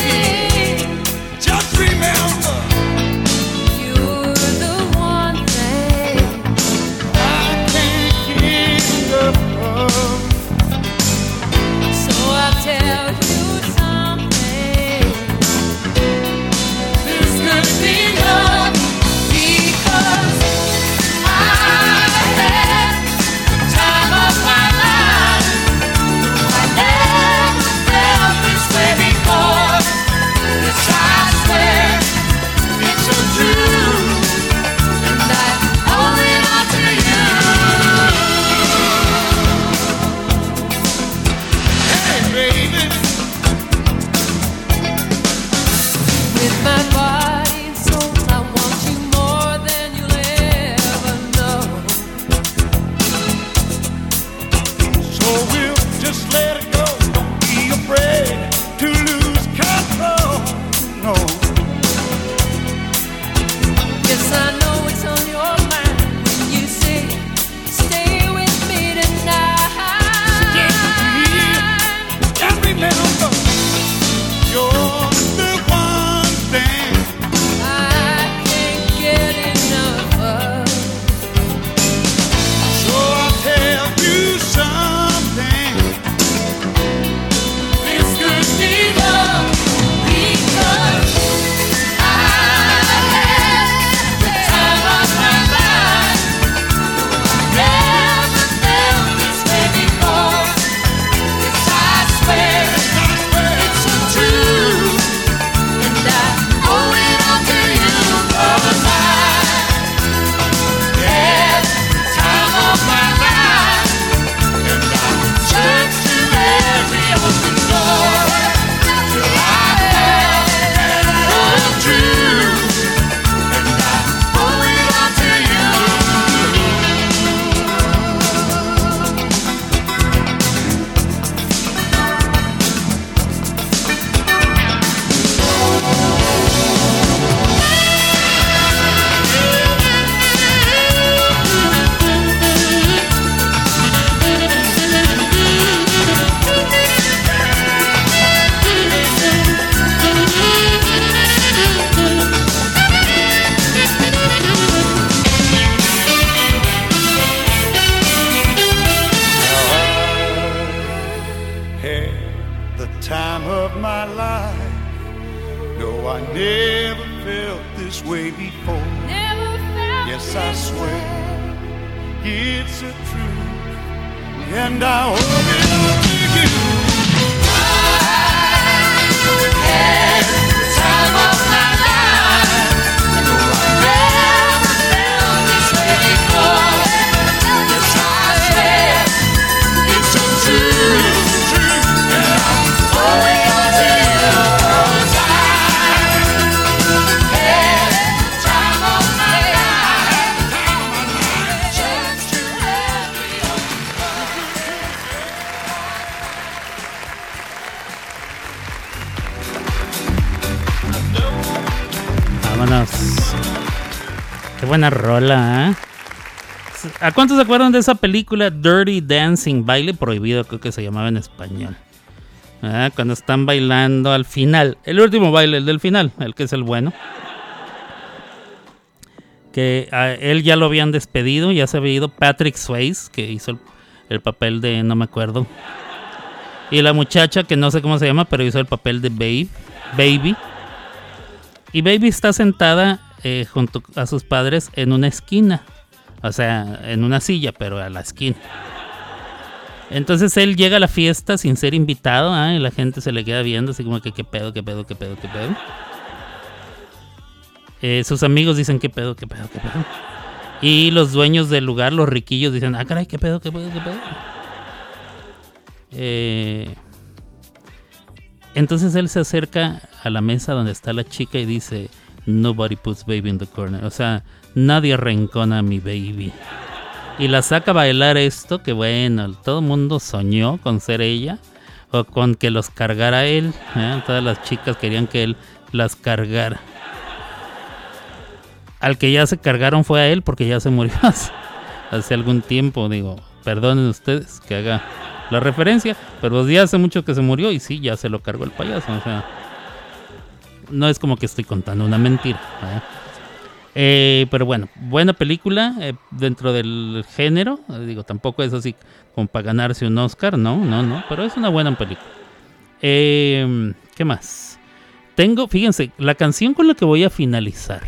tell buena rola, ¿eh? ¿A cuántos se acuerdan de esa película Dirty Dancing? Baile prohibido, creo que se llamaba en español. Ah, Cuando están bailando al final. El último baile, el del final, el que es el bueno. Que a él ya lo habían despedido, ya se había ido Patrick Swayze, que hizo el, el papel de no me acuerdo. Y la muchacha, que no sé cómo se llama, pero hizo el papel de Babe, Baby. Y Baby está sentada eh, junto a sus padres en una esquina. O sea, en una silla, pero a la esquina. Entonces él llega a la fiesta sin ser invitado, ¿ah? y la gente se le queda viendo así como que qué pedo, qué pedo, qué pedo, qué pedo. Eh, sus amigos dicen qué pedo, qué pedo, qué pedo. Y los dueños del lugar, los riquillos, dicen, ah, caray, qué pedo, qué pedo, qué pedo. Eh, entonces él se acerca a la mesa donde está la chica y dice, Nobody puts baby in the corner. O sea, nadie arrancona a mi baby. Y la saca a bailar esto, que bueno, todo el mundo soñó con ser ella. O con que los cargara él. ¿eh? Todas las chicas querían que él las cargara. Al que ya se cargaron fue a él porque ya se murió hace, hace algún tiempo. Digo, perdonen ustedes que haga la referencia. Pero ya hace mucho que se murió y sí, ya se lo cargó el payaso. O sea, no es como que estoy contando una mentira. ¿verdad? Eh, pero bueno, buena película eh, dentro del género. Eh, digo, tampoco es así como para ganarse un Oscar, no, no, no. Pero es una buena película. Eh, ¿Qué más? Tengo, fíjense, la canción con la que voy a finalizar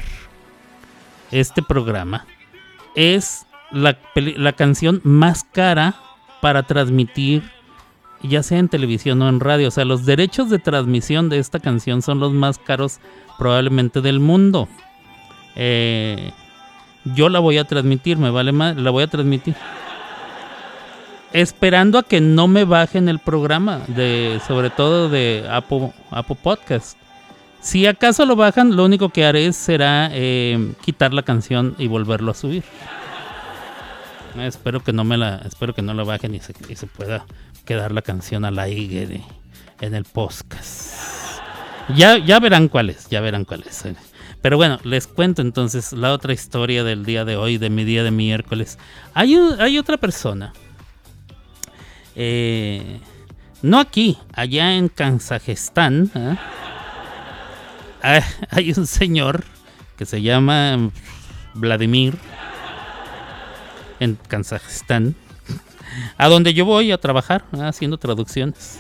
este programa es la canción más cara para transmitir, ya sea en televisión o en radio. O sea, los derechos de transmisión de esta canción son los más caros probablemente del mundo. Eh, yo la voy a transmitir, me vale más, la voy a transmitir. Esperando a que no me bajen el programa, de, sobre todo de Apple, Apple Podcast. Si acaso lo bajan, lo único que haré será eh, quitar la canción y volverlo a subir. Espero que no me la, espero que no la bajen y se pueda quedar la canción al aire en el podcast. Ya, ya verán cuál es, ya verán cuál es. eh. Pero bueno, les cuento entonces la otra historia del día de hoy, de mi día de miércoles. Hay, hay otra persona. eh, no aquí, allá en Kazajistán. ¿eh? Hay un señor que se llama Vladimir en Kazajistán. A donde yo voy a trabajar ¿eh? haciendo traducciones.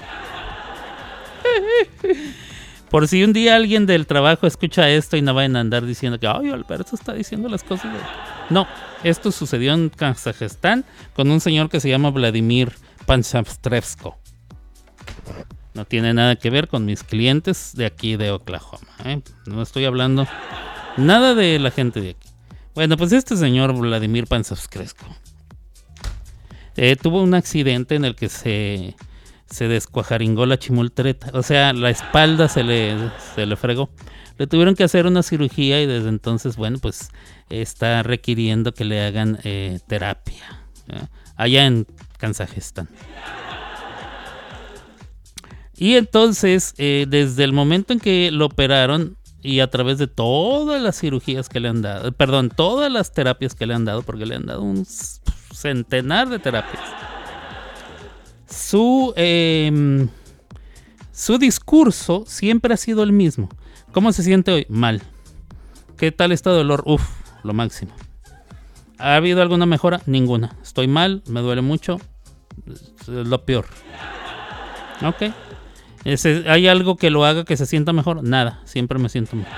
Por si un día alguien del trabajo escucha esto y no vayan a andar diciendo que, ay, Alberto está diciendo las cosas. de-". No, esto sucedió en Kazajistán con un señor que se llama Vladimir Panchavstrevsko. No tiene nada que ver con mis clientes de aquí de Oklahoma. ¿eh? No estoy hablando nada de la gente de aquí. Bueno, pues este señor Vladimir Panchavstrevsko eh, tuvo un accidente en el que se, se descuajaringó la chimultreta. O sea, la espalda se le, se le fregó. Le tuvieron que hacer una cirugía y desde entonces, bueno, pues está requiriendo que le hagan eh, terapia. Allá en Kazajistán. Y entonces, eh, desde el momento en que lo operaron y a través de todas las cirugías que le han dado, perdón, todas las terapias que le han dado, porque le han dado un centenar de terapias, su, em, su discurso siempre ha sido el mismo. ¿Cómo se siente hoy? Mal. ¿Qué tal está de dolor? Uf, lo máximo. ¿Ha habido alguna mejora? Ninguna. Estoy mal, me duele mucho. Lo peor. Ok. ¿Hay algo que lo haga que se sienta mejor? Nada, siempre me siento mejor.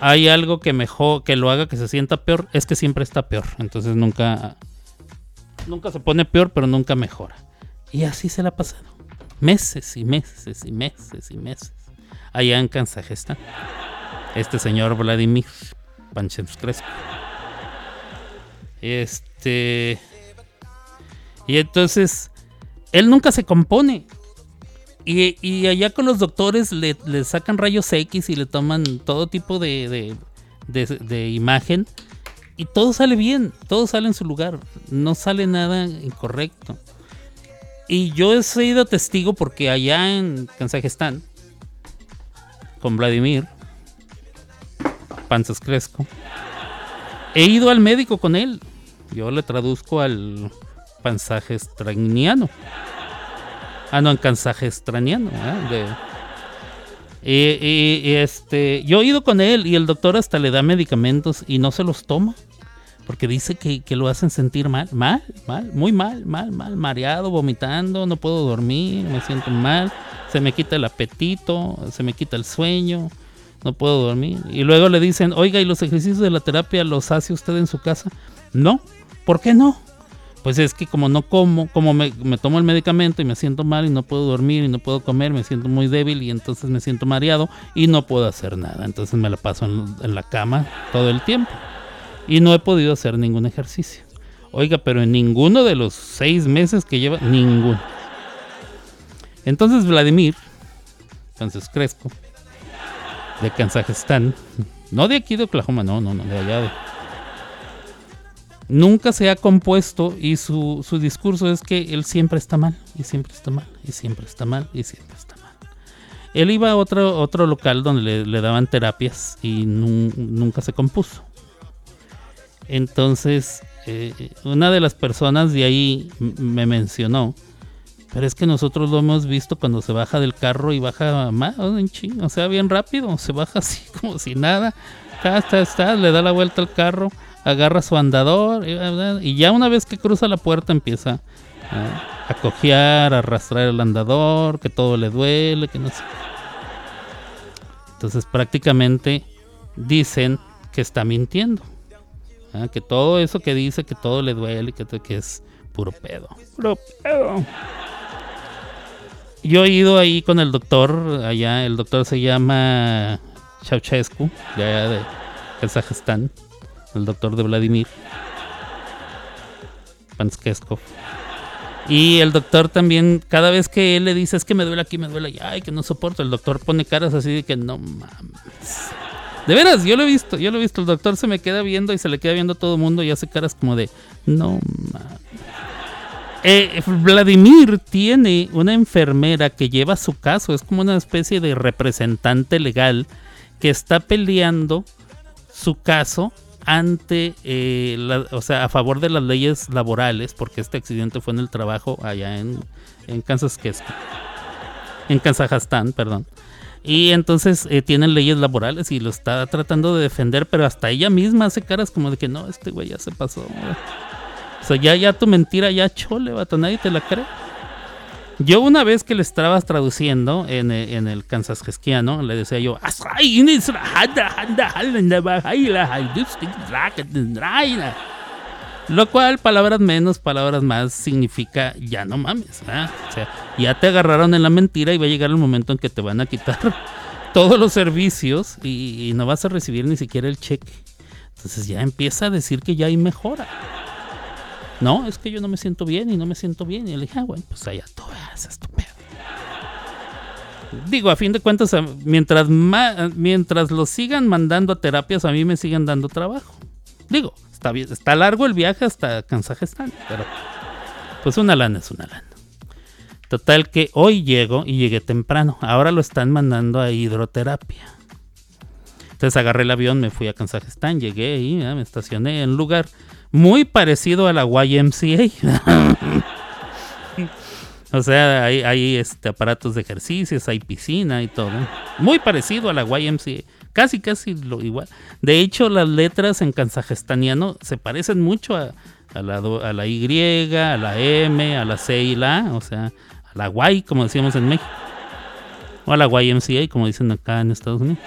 ¿Hay algo que mejor que lo haga que se sienta peor? Es que siempre está peor. Entonces nunca nunca se pone peor, pero nunca mejora. Y así se la ha pasado. Meses y meses y meses y meses. Allá en Kazajistán. Este señor Vladimir Panchevskresko. Este. Y entonces. Él nunca se compone. Y, y allá con los doctores le, le sacan rayos X y le toman todo tipo de, de, de- de imagen. Y todo sale bien, todo sale en su lugar. No sale nada incorrecto. Y yo he sido testigo porque allá en Kazajistán, con Vladimir Panzas Cresco, he ido al médico con él. Yo le traduzco al pansaje extrañano. Ah, no, en extrañano. ¿eh? Y, y- y, este, yo he ido con él y el doctor hasta le da medicamentos y no se los toma. Porque dice que, que lo hacen sentir mal, mal, mal, muy mal, mal, mal, mareado, vomitando, no puedo dormir, me siento mal, se me quita el apetito, se me quita el sueño, no puedo dormir. Y luego le dicen, oiga, ¿y los ejercicios de la terapia los hace usted en su casa? No, ¿por qué no? Pues es que como no como, como me, me tomo el medicamento y me siento mal y no puedo dormir y no puedo comer, me siento muy débil y entonces me siento mareado y no puedo hacer nada. Entonces me la paso en, la cama todo el tiempo y no he podido hacer ningún ejercicio. Oiga, pero en ninguno de los seis meses que lleva, ninguno. Entonces Vladimir, entonces Crespo, de Kazajistán, no de aquí de Oklahoma, no, no, no, de allá de... Nunca se ha compuesto y su, su discurso es que él siempre está mal, y siempre está mal, y siempre está mal, y siempre está mal. Él iba a otro, otro local donde le, daban terapias y nun- nunca se compuso. Entonces, eh, una de las personas de ahí me mencionó, pero es que nosotros lo hemos visto cuando se baja del carro y baja más, o sea, bien rápido, se baja así como si nada, está, está, está, le da la vuelta al carro, agarra su andador y, ya una vez que cruza la puerta empieza a, a cojear, a arrastrar el andador, que todo le duele, que no sé. Entonces prácticamente dicen que está mintiendo. Que todo eso que dice, que todo le duele, que, que es puro pedo. Puro pedo. Yo he ido ahí con el doctor, allá, el doctor se llama Ceausescu, de allá de Kazajistán, el doctor de Vladimir Panskeskov. Y el doctor también, cada vez que él le dice, es que me duele aquí, me duele allá, ay, que no soporto, el doctor pone caras así de que no mames. De veras, yo lo he visto, yo lo he visto, el doctor se me queda viendo y se le queda viendo a todo el mundo y hace caras como de, no mames. Eh, Vladimir tiene una enfermera que lleva su caso, es como una especie de representante legal que está peleando su caso ante, eh, o sea, a favor de las leyes laborales, porque este accidente fue en el trabajo allá en, en Kansas, en Kazajstán, perdón. Y entonces eh, tienen leyes laborales y lo está tratando de defender, pero hasta ella misma hace caras como de que no, este güey ya se pasó. güey". O sea, ya, ya tu mentira ya chole, vato, nadie te la cree. Yo una vez que le estaba traduciendo en, eh, el kansasquiano, le decía yo, lo cual, palabras menos, palabras más, significa ya no mames. O sea, ya te agarraron en la mentira y va a llegar el momento en que te van a quitar todos los servicios y, y no vas a recibir ni siquiera el cheque. Entonces ya empieza a decir que ya hay mejora. No, es que yo no me siento bien y no me siento bien. Y le dije, ah, bueno, pues allá tú haces tu pedo. Digo, a fin de cuentas, mientras, mientras los sigan mandando a terapias, a mí me siguen dando trabajo. Digo, está bien, está largo el viaje hasta Kazajistán, pero pues una lana es una lana. Total que hoy llego y llegué temprano. Ahora lo están mandando a hidroterapia. Entonces agarré el avión, me fui a Kazajistán, llegué ahí, ah, me estacioné en lugar muy parecido a la YMCA. o sea, hay, hay, este, aparatos de ejercicios, hay piscina y todo. Muy parecido a la YMCA. Casi, casi lo igual. De hecho, las letras en kazajstaniano se parecen mucho a, a la, a la Y, a la M, a la C y la A. O sea, a la Y, como decíamos en México. O a la YMCA, como dicen acá en Estados Unidos.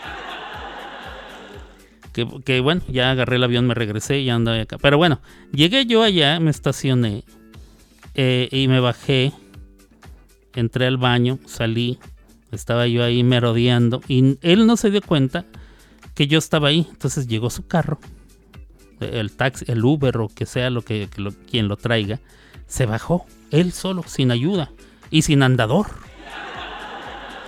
Que, bueno, ya agarré el avión, me regresé y andaba acá. Pero bueno, llegué yo allá, me estacioné eh, y me bajé. Entré al baño, salí, estaba yo ahí merodeando y él no se dio cuenta que yo estaba ahí. Entonces llegó su carro, el taxi, el Uber o que sea lo que, quien lo traiga, se bajó él solo, sin ayuda y sin andador.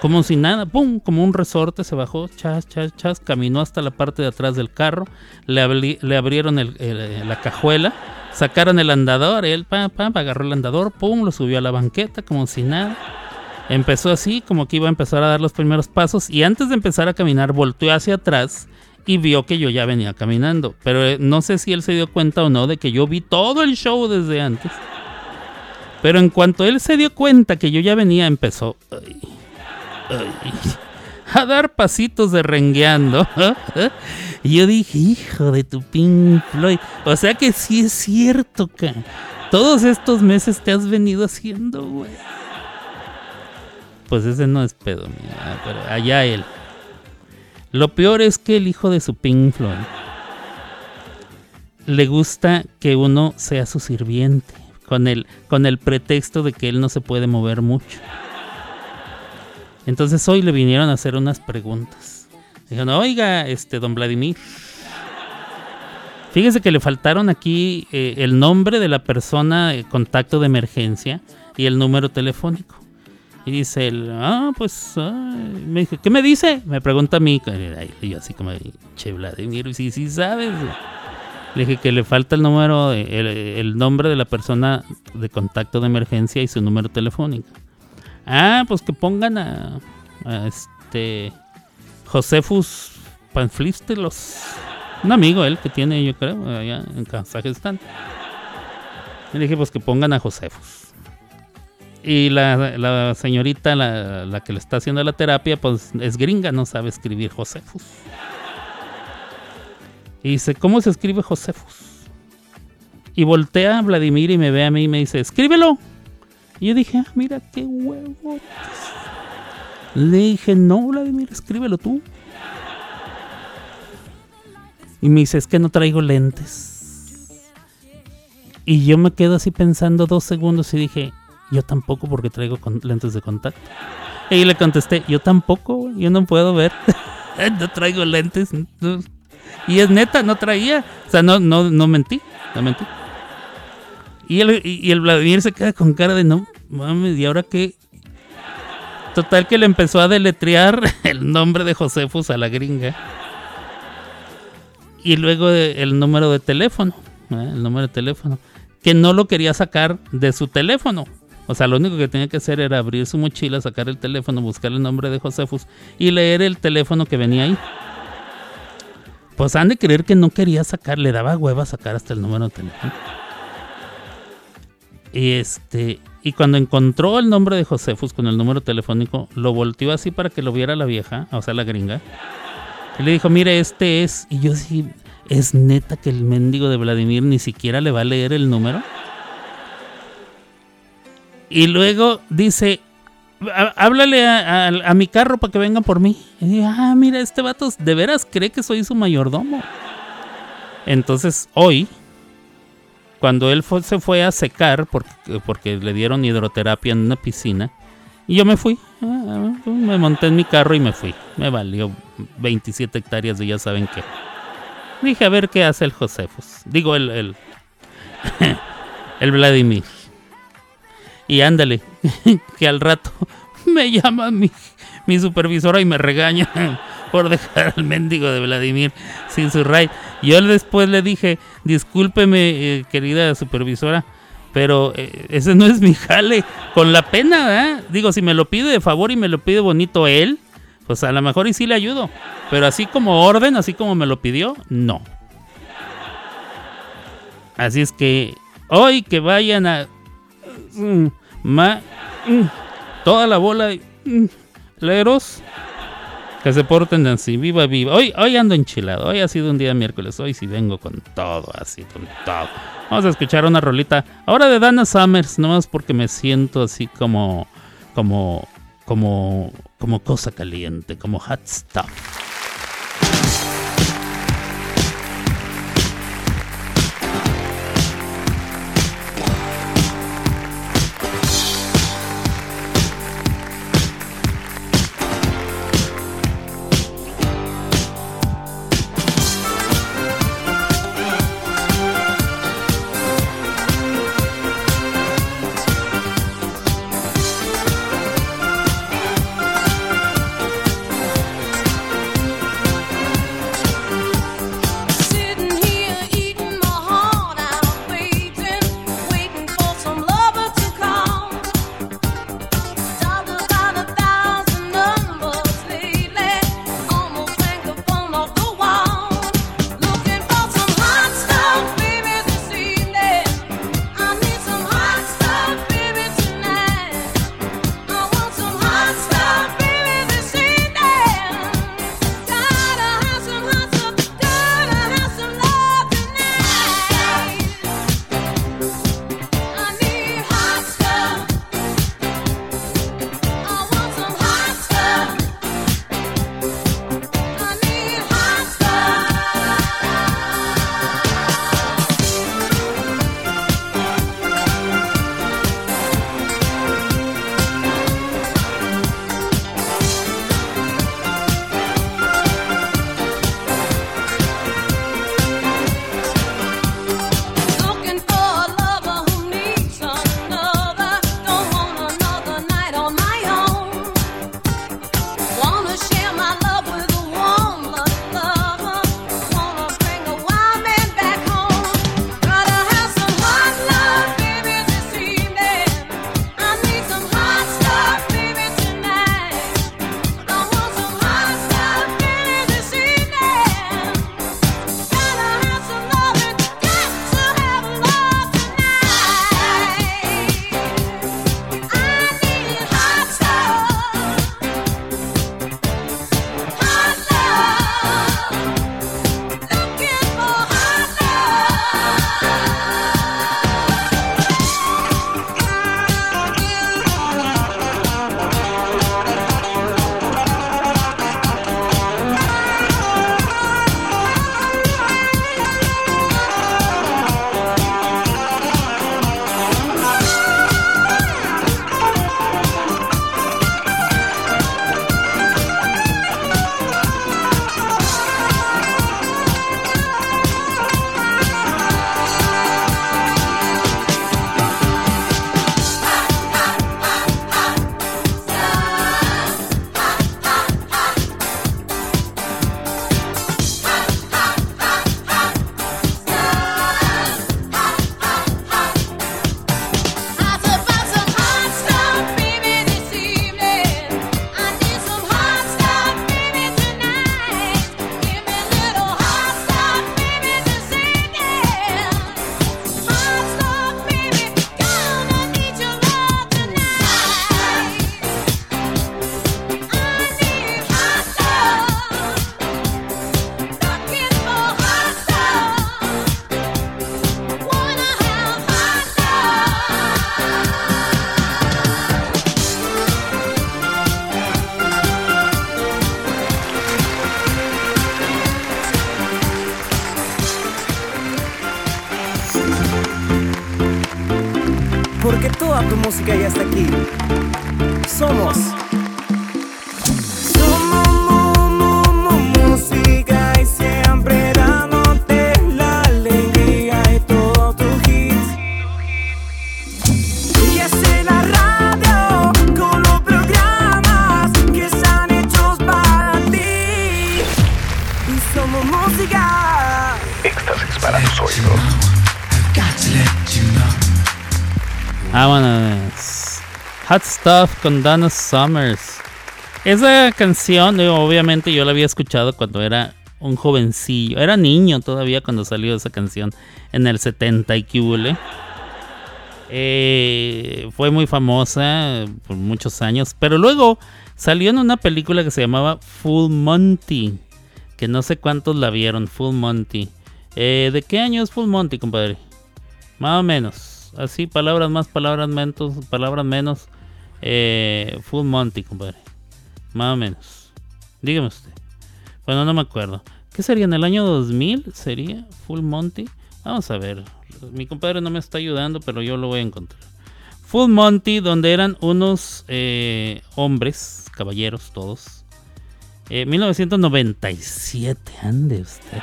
Como si nada, pum, como un resorte, se bajó, chas, chas, chas, caminó hasta la parte de atrás del carro, le, le abrieron el- la cajuela, sacaron el andador, él, pam, pam, agarró el andador, pum, lo subió a la banqueta, como si nada. Empezó así, como que iba a empezar a dar los primeros pasos, y antes de empezar a caminar, volteó hacia atrás y vio que yo ya venía caminando. Pero eh, no sé si él se dio cuenta o no de que yo vi todo el show desde antes. Pero en cuanto él se dio cuenta que yo ya venía, empezó a dar pasitos de rengueando. y yo dije, hijo de tu Pink Floyd. O sea que sí es cierto, que Todos estos meses te has venido haciendo, güey. Pues ese no es pedo, pero allá él. Lo peor es que el hijo de su Pink Floyd le gusta que uno sea su sirviente, con el, con el pretexto de que él no se puede mover mucho. Entonces hoy le vinieron a hacer unas preguntas. Dijeron, oiga, este, don Vladimir, fíjese que le faltaron aquí eh, el nombre de la persona, eh, contacto de emergencia y el número telefónico. Y dice él, ah, pues, ay", me ¿qué me dice? Me pregunta a mí, y yo así como, che, Vladimir, sí, sí sabes. güey". Le dije que le falta el número, el, el nombre de la persona de contacto de emergencia y su número telefónico. Ah, pues que pongan a, este Josefus Panflistelos. Un amigo él que tiene, yo creo, allá en Kazajistán. Le dije pues que pongan a Josefus. Y la, la señorita, la, la que le está haciendo la terapia, pues es gringa, no sabe escribir Josefus. Y dice, ¿cómo se escribe Josefus? Y voltea a Vladimir y me ve a mí y me dice, escríbelo. Y yo dije, ah, mira qué huevo. Le dije, no, Vladimir, escríbelo tú. Y me dice, es que no traigo lentes. Y yo me quedo así pensando dos segundos y dije, yo tampoco porque traigo lentes de contacto. Y le contesté, yo tampoco, yo no puedo ver. no traigo lentes. no". Y es neta, no traía. O sea, no, no, no mentí, no mentí. Y el, Vladimir se queda con cara de no mames, ¿y ahora qué? Total que le empezó a deletrear el nombre de Josefus a la gringa. Y luego eh, el número de teléfono. ¿eh? El número de teléfono. Que no lo quería sacar de su teléfono. O sea, lo único que tenía que hacer era abrir su mochila, sacar el teléfono, buscar el nombre de Josefus y leer el teléfono que venía ahí. Pues han de creer que no quería sacar, le daba hueva sacar hasta el número de teléfono. Y este, y cuando encontró el nombre de Josefus con el número telefónico, lo volteó así para que lo viera la vieja, o sea, la gringa. Y le dijo, mire, este es. Y yo sí, es neta que el mendigo de Vladimir ni siquiera le va a leer el número. Y luego dice, "Há- háblale a mi carro para que venga por mí. Y digo, ah, mira, este vato de veras cree que soy su mayordomo. Entonces, hoy, cuando él fue- se fue a secar, porque, porque le dieron hidroterapia en una piscina, y yo me fui. Ah, me monté en mi carro y me fui. Me valió 27 hectáreas de ya saben qué. Dije, a ver qué hace el Josefus. Digo, el, el, el Vladimir. Y ándale, que al rato me llama mi, mi supervisora y me regaña por dejar al mendigo de Vladimir sin su ride. Yo después le dije, discúlpeme, eh, querida supervisora, pero eh, ese no es mi jale. Con la pena. Digo, si me lo pide de favor y me lo pide bonito él, pues a lo mejor y sí le ayudo. Pero así como orden, así como me lo pidió, no. Así es que hoy que vayan a... mm, ma- mm, toda la bola de... mm, leros que se porten así, viva, viva. Hoy, hoy ando enchilado, hoy ha sido un día miércoles, hoy sí vengo con todo, así, con todo. Vamos a escuchar una rolita ahora de Dana Summers, nomás porque me siento así como, como, como, como cosa caliente, como hot stuff. Música ya Stuff con Donna Summers. Esa canción, obviamente yo la había escuchado cuando era un jovencillo. Era niño todavía cuando salió esa canción en el 70 y que. Eh, fue muy famosa por muchos años. Pero luego salió en una película que se llamaba Full Monty. Que no sé cuántos la vieron, Full Monty. Eh, ¿De qué año es Full Monty, compadre? Más o menos. Así, palabras más, palabras menos, palabras menos. Eh, full Monty, compadre. Más o menos. Dígame usted. Bueno, no me acuerdo. ¿Qué sería en el año 2000? ¿Sería Full Monty? Vamos a ver. Mi compadre no me está ayudando, pero yo lo voy a encontrar. Full Monty, donde eran unos eh, hombres, caballeros todos. Eh, 1997, ande usted.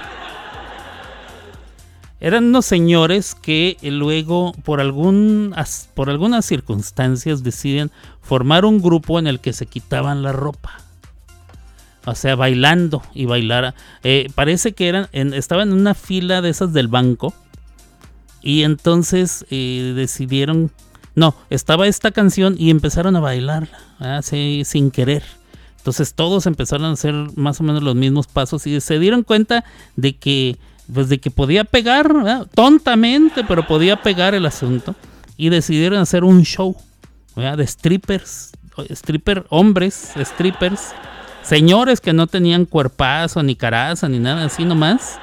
Eran unos señores que eh, luego, por, algún, por algunas circunstancias, deciden formar un grupo en el que se quitaban la ropa. O sea, bailando y bailar. Eh, parece que eran, en- estaban en una fila de esas del banco. Y entonces eh, decidieron. No, estaba esta canción y empezaron a bailarla. ah, sí, sin querer. Entonces todos empezaron a hacer más o menos los mismos pasos y se dieron cuenta de que, pues de que podía pegar, tontamente, pero podía pegar el asunto. Y decidieron hacer un show de strippers, stripper hombres, strippers, señores que no tenían cuerpazo, ni caraza, ni nada así nomás.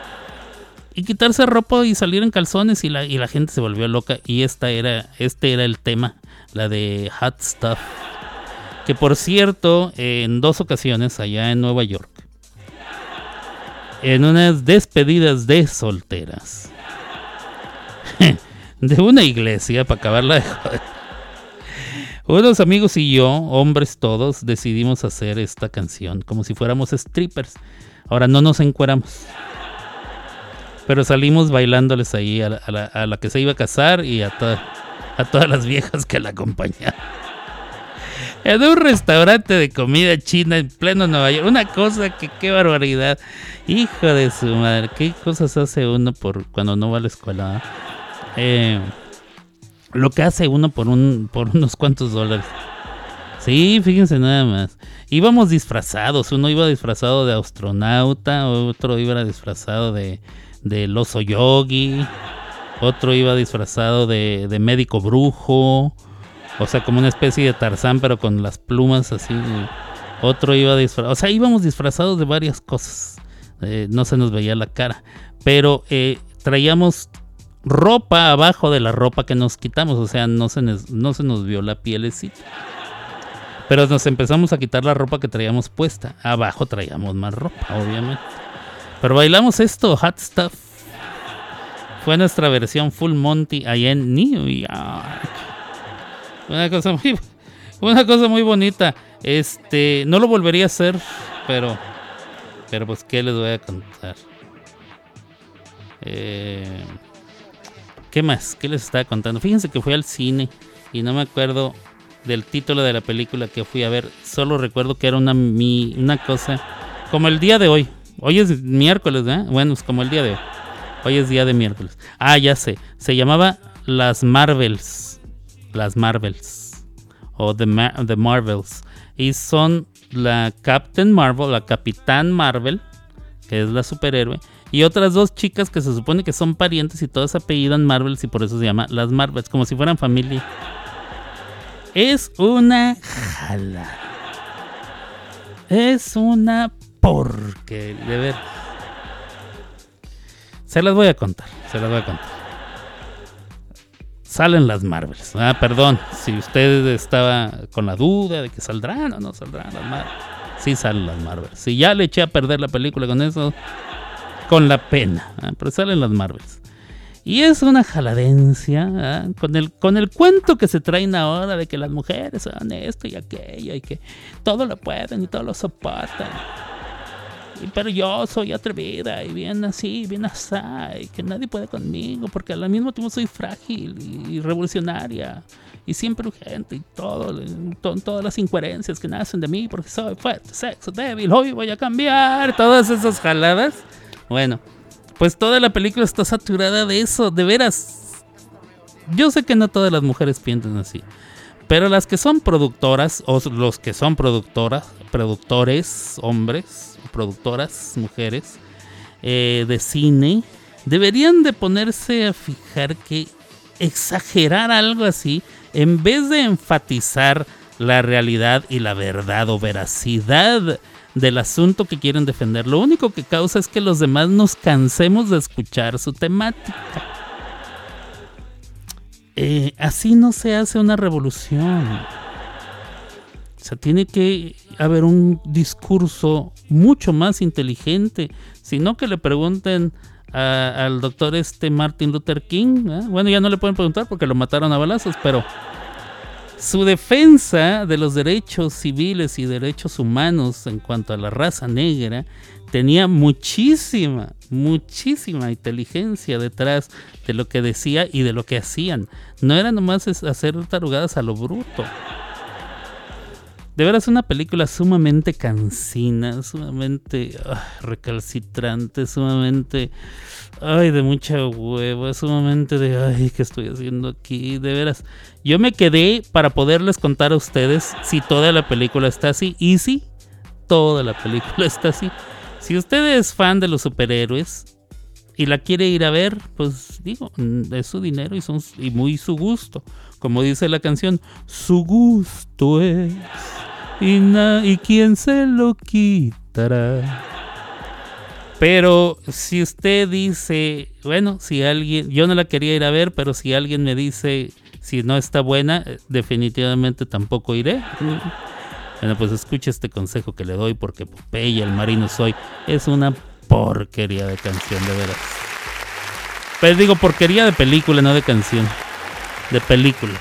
Y quitarse ropa y salir en calzones y la, y la gente se volvió loca. Y esta era, este era el tema, la de Hot Stuff. Que por cierto, en dos ocasiones allá en Nueva York, en unas despedidas de solteras, de una iglesia, para acabarla de joder, unos amigos y yo, hombres todos, decidimos hacer esta canción como si fuéramos strippers. Ahora no nos encueramos. Pero salimos bailándoles ahí a la, que se iba a casar y a, a todas las viejas que la acompañaban. En un restaurante de comida china en pleno Nueva York. Una cosa que qué barbaridad. Hijo de su madre. ¿Qué cosas hace uno por cuando no va a la escuela? ah? Eh, lo que hace uno por, un, por unos cuantos dólares. Sí, fíjense nada más. Íbamos disfrazados. Uno iba disfrazado de astronauta, otro iba disfrazado de del oso yogi, otro iba disfrazado de, de médico brujo, o sea, como una especie de Tarzán, pero con las plumas así. Otro iba disfrazado, o sea, íbamos disfrazados de varias cosas. Eh, no se nos veía la cara, pero eh, traíamos ropa abajo de la ropa que nos quitamos, o sea, no se no se nos vio la pielecita. Pero nos empezamos a quitar la ropa que traíamos puesta. Abajo traíamos más ropa, obviamente. Pero bailamos esto, Hot Stuff. Fue nuestra versión Full Monty allá en New York. Una cosa muy, una cosa muy bonita. Este, no lo volvería a hacer, pero, pero pues qué les voy a contar. Eh, ¿Qué más? ¿Qué les estaba contando? Fíjense que fui al cine y no me acuerdo del título de la película que fui a ver. Solo recuerdo que era una, mi- una cosa como el día de hoy. Hoy es miércoles, ¿eh? Bueno, es como el día de hoy. Hoy es día de miércoles. Ah, ya sé. Se llamaba Las Marvels. Las Marvels. O The, The Marvels. Y son la Captain Marvel, la Capitán Marvel, que es la superhéroe. Y otras dos chicas que se supone que son parientes y todas apellidan Marvels y por eso se llama Las Marvels, como si fueran familia. Es una jala. Es una porque de ver. Se las voy a contar, se las voy a contar. Salen las Marvels. Ah, perdón, si usted estaba con la duda de que saldrán o no saldrán las Marvels. Sí salen las Marvels. Si ya le eché a perder la película con eso, con la pena. ah, pero salen las Marvels. Y es una jaladencia ¿ah? con, el, con el cuento que se traen ahora de que las mujeres son esto y aquello y que todo lo pueden y todo lo soportan. Pero yo soy atrevida y bien así, bien así, y que nadie puede conmigo porque al mismo tiempo soy frágil y, y revolucionaria y siempre urgente y todo, to- todas las incoherencias que nacen de mí porque soy fuerte, sexo, débil, hoy voy a cambiar, todas esas jaladas. Bueno, pues toda la película está saturada de eso, de veras. Yo sé que no todas las mujeres piensan así, pero las que son productoras o los que son productoras, productores, hombres, productoras, mujeres eh, de cine, deberían de ponerse a fijar que exagerar algo así, en vez de enfatizar la realidad y la verdad o veracidad del asunto que quieren defender, lo único que causa es que los demás nos cansemos de escuchar su temática. Eh, así no se hace una revolución. O sea, tiene que haber un discurso mucho más inteligente. Si no, que le pregunten a- al doctor este Martin Luther King. ¿eh? Bueno, ya no le pueden preguntar porque lo mataron a balazos, pero su defensa de los derechos civiles y derechos humanos en cuanto a la raza negra tenía muchísima, muchísima inteligencia detrás de lo que decía y de lo que hacían. No era nomás hacer tarugadas a lo bruto. De veras una película sumamente cansina, sumamente ah, recalcitrante, sumamente ay de mucha hueva, sumamente de ay qué estoy haciendo aquí, de veras. Yo me quedé para poderles contar a ustedes si toda la película está así y sí, toda la película está así. Si usted es fan de los superhéroes y la quiere ir a ver, pues digo, mm, es su dinero y, son, y muy su gusto. Como dice la canción, su gusto es y, na- y quién se lo quitará. Pero si usted dice, bueno, si alguien, yo no la quería ir a ver, pero si alguien me dice si no está buena, eh, definitivamente tampoco iré. Bueno, pues escuche este consejo que le doy porque Popeye, el marino soy, es una porquería de canción, de veras. Pero digo porquería de película, no de canción. De película.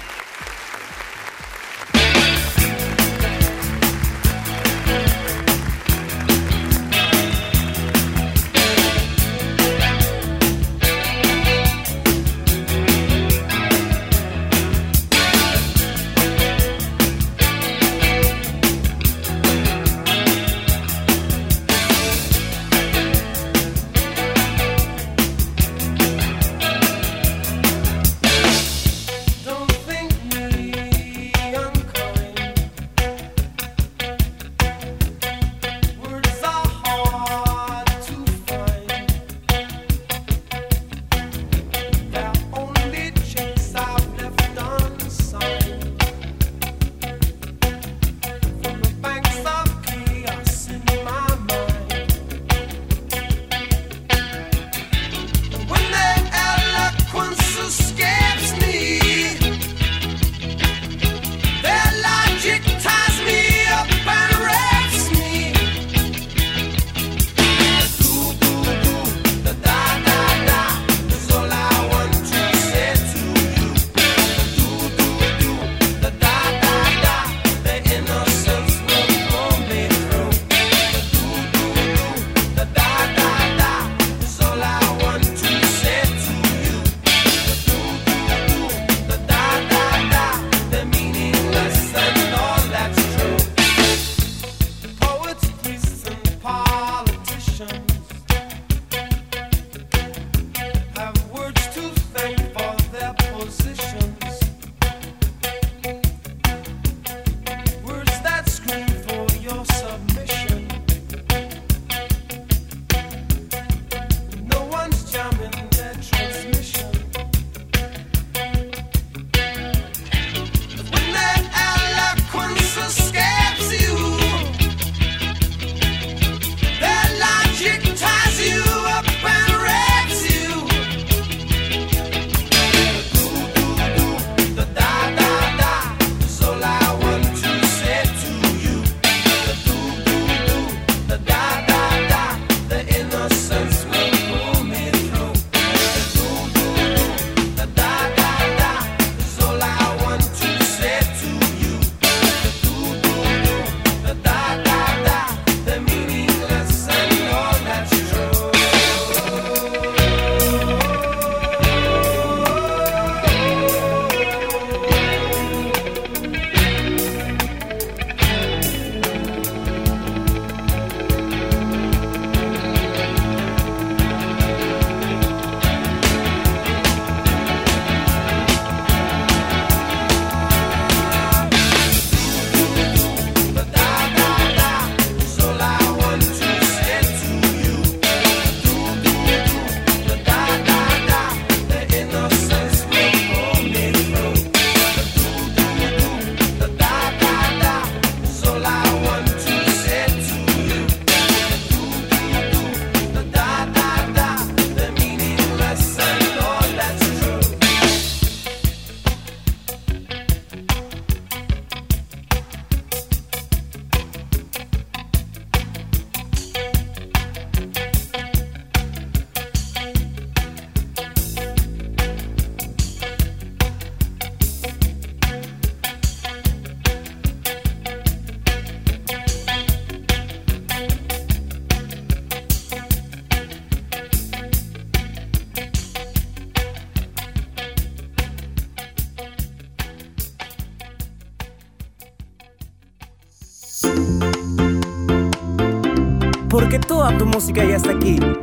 Tu música ya está aquí.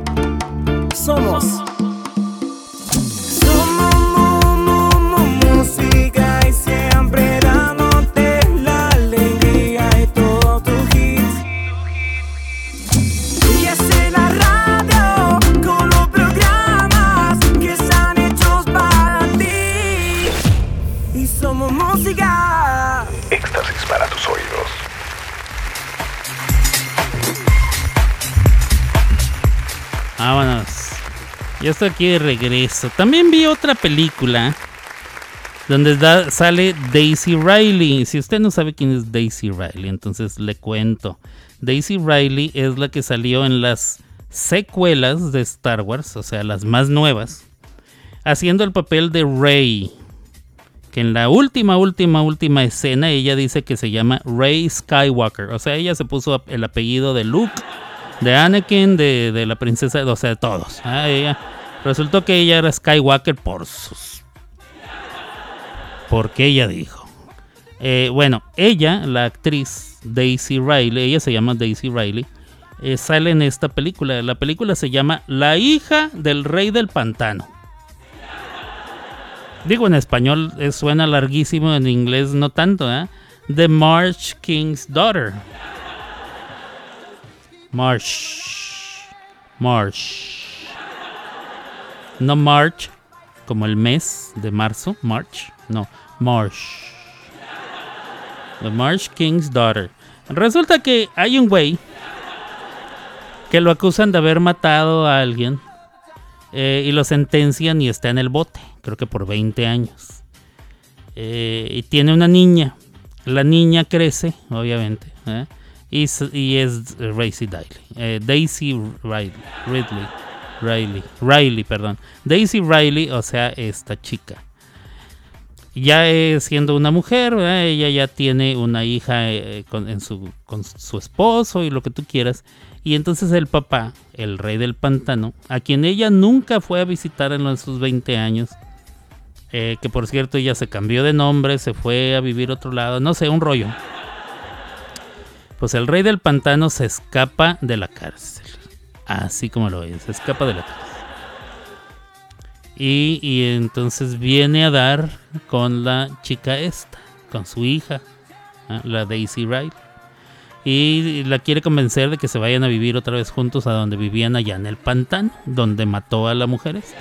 Ya estoy aquí de regreso. También vi otra película donde sale Daisy Riley. Si usted no sabe quién es Daisy Riley, entonces le cuento. Daisy Riley es la que salió en las secuelas de Star Wars, o sea, las más nuevas, haciendo el papel de Rey. Que en la última, última, última escena ella dice que se llama Rey Skywalker. O sea, ella se puso el apellido de Luke de Anakin, de, de la princesa, o sea, de todos. Ah, ella- resultó que ella era Skywalker por sus. Porque ella dijo. Eh, bueno, ella, la actriz Daisy Riley, ella se llama Daisy Riley, eh, sale en esta película. La película se llama La hija del rey del pantano. Digo en español, eh, suena larguísimo, en inglés no tanto, ¿eh? The March King's Daughter. March. March. No March, como el mes de marzo, March. No, March. The March King's Daughter. Resulta que hay un güey que lo acusan de haber matado a alguien eh, y lo sentencian y está en el bote, creo que por 20 años. Eh, y tiene una niña. La niña crece, obviamente. ¿eh? Y, y es Daisy Riley. eh, Daisy. Ridley. Riley. Riley, perdón. Daisy Riley, o sea, esta chica. Ya siendo una mujer, ella ya tiene una hija eh, con, su, esposo y lo que tú quieras. Y entonces el papá, el rey del pantano, a quien ella nunca fue a visitar en los- sus 20 años, eh, que por cierto ella se cambió de nombre, se fue a vivir otro lado, no sé, un rollo. Pues el rey del pantano se escapa de la cárcel. Así como lo oyes, se escapa de la cárcel. Y, y entonces viene a dar con la chica esta, con su hija, la Daisy Riley. Y la quiere convencer de que se vayan a vivir otra vez juntos a donde vivían allá en el pantano, donde mató a la mujer esta.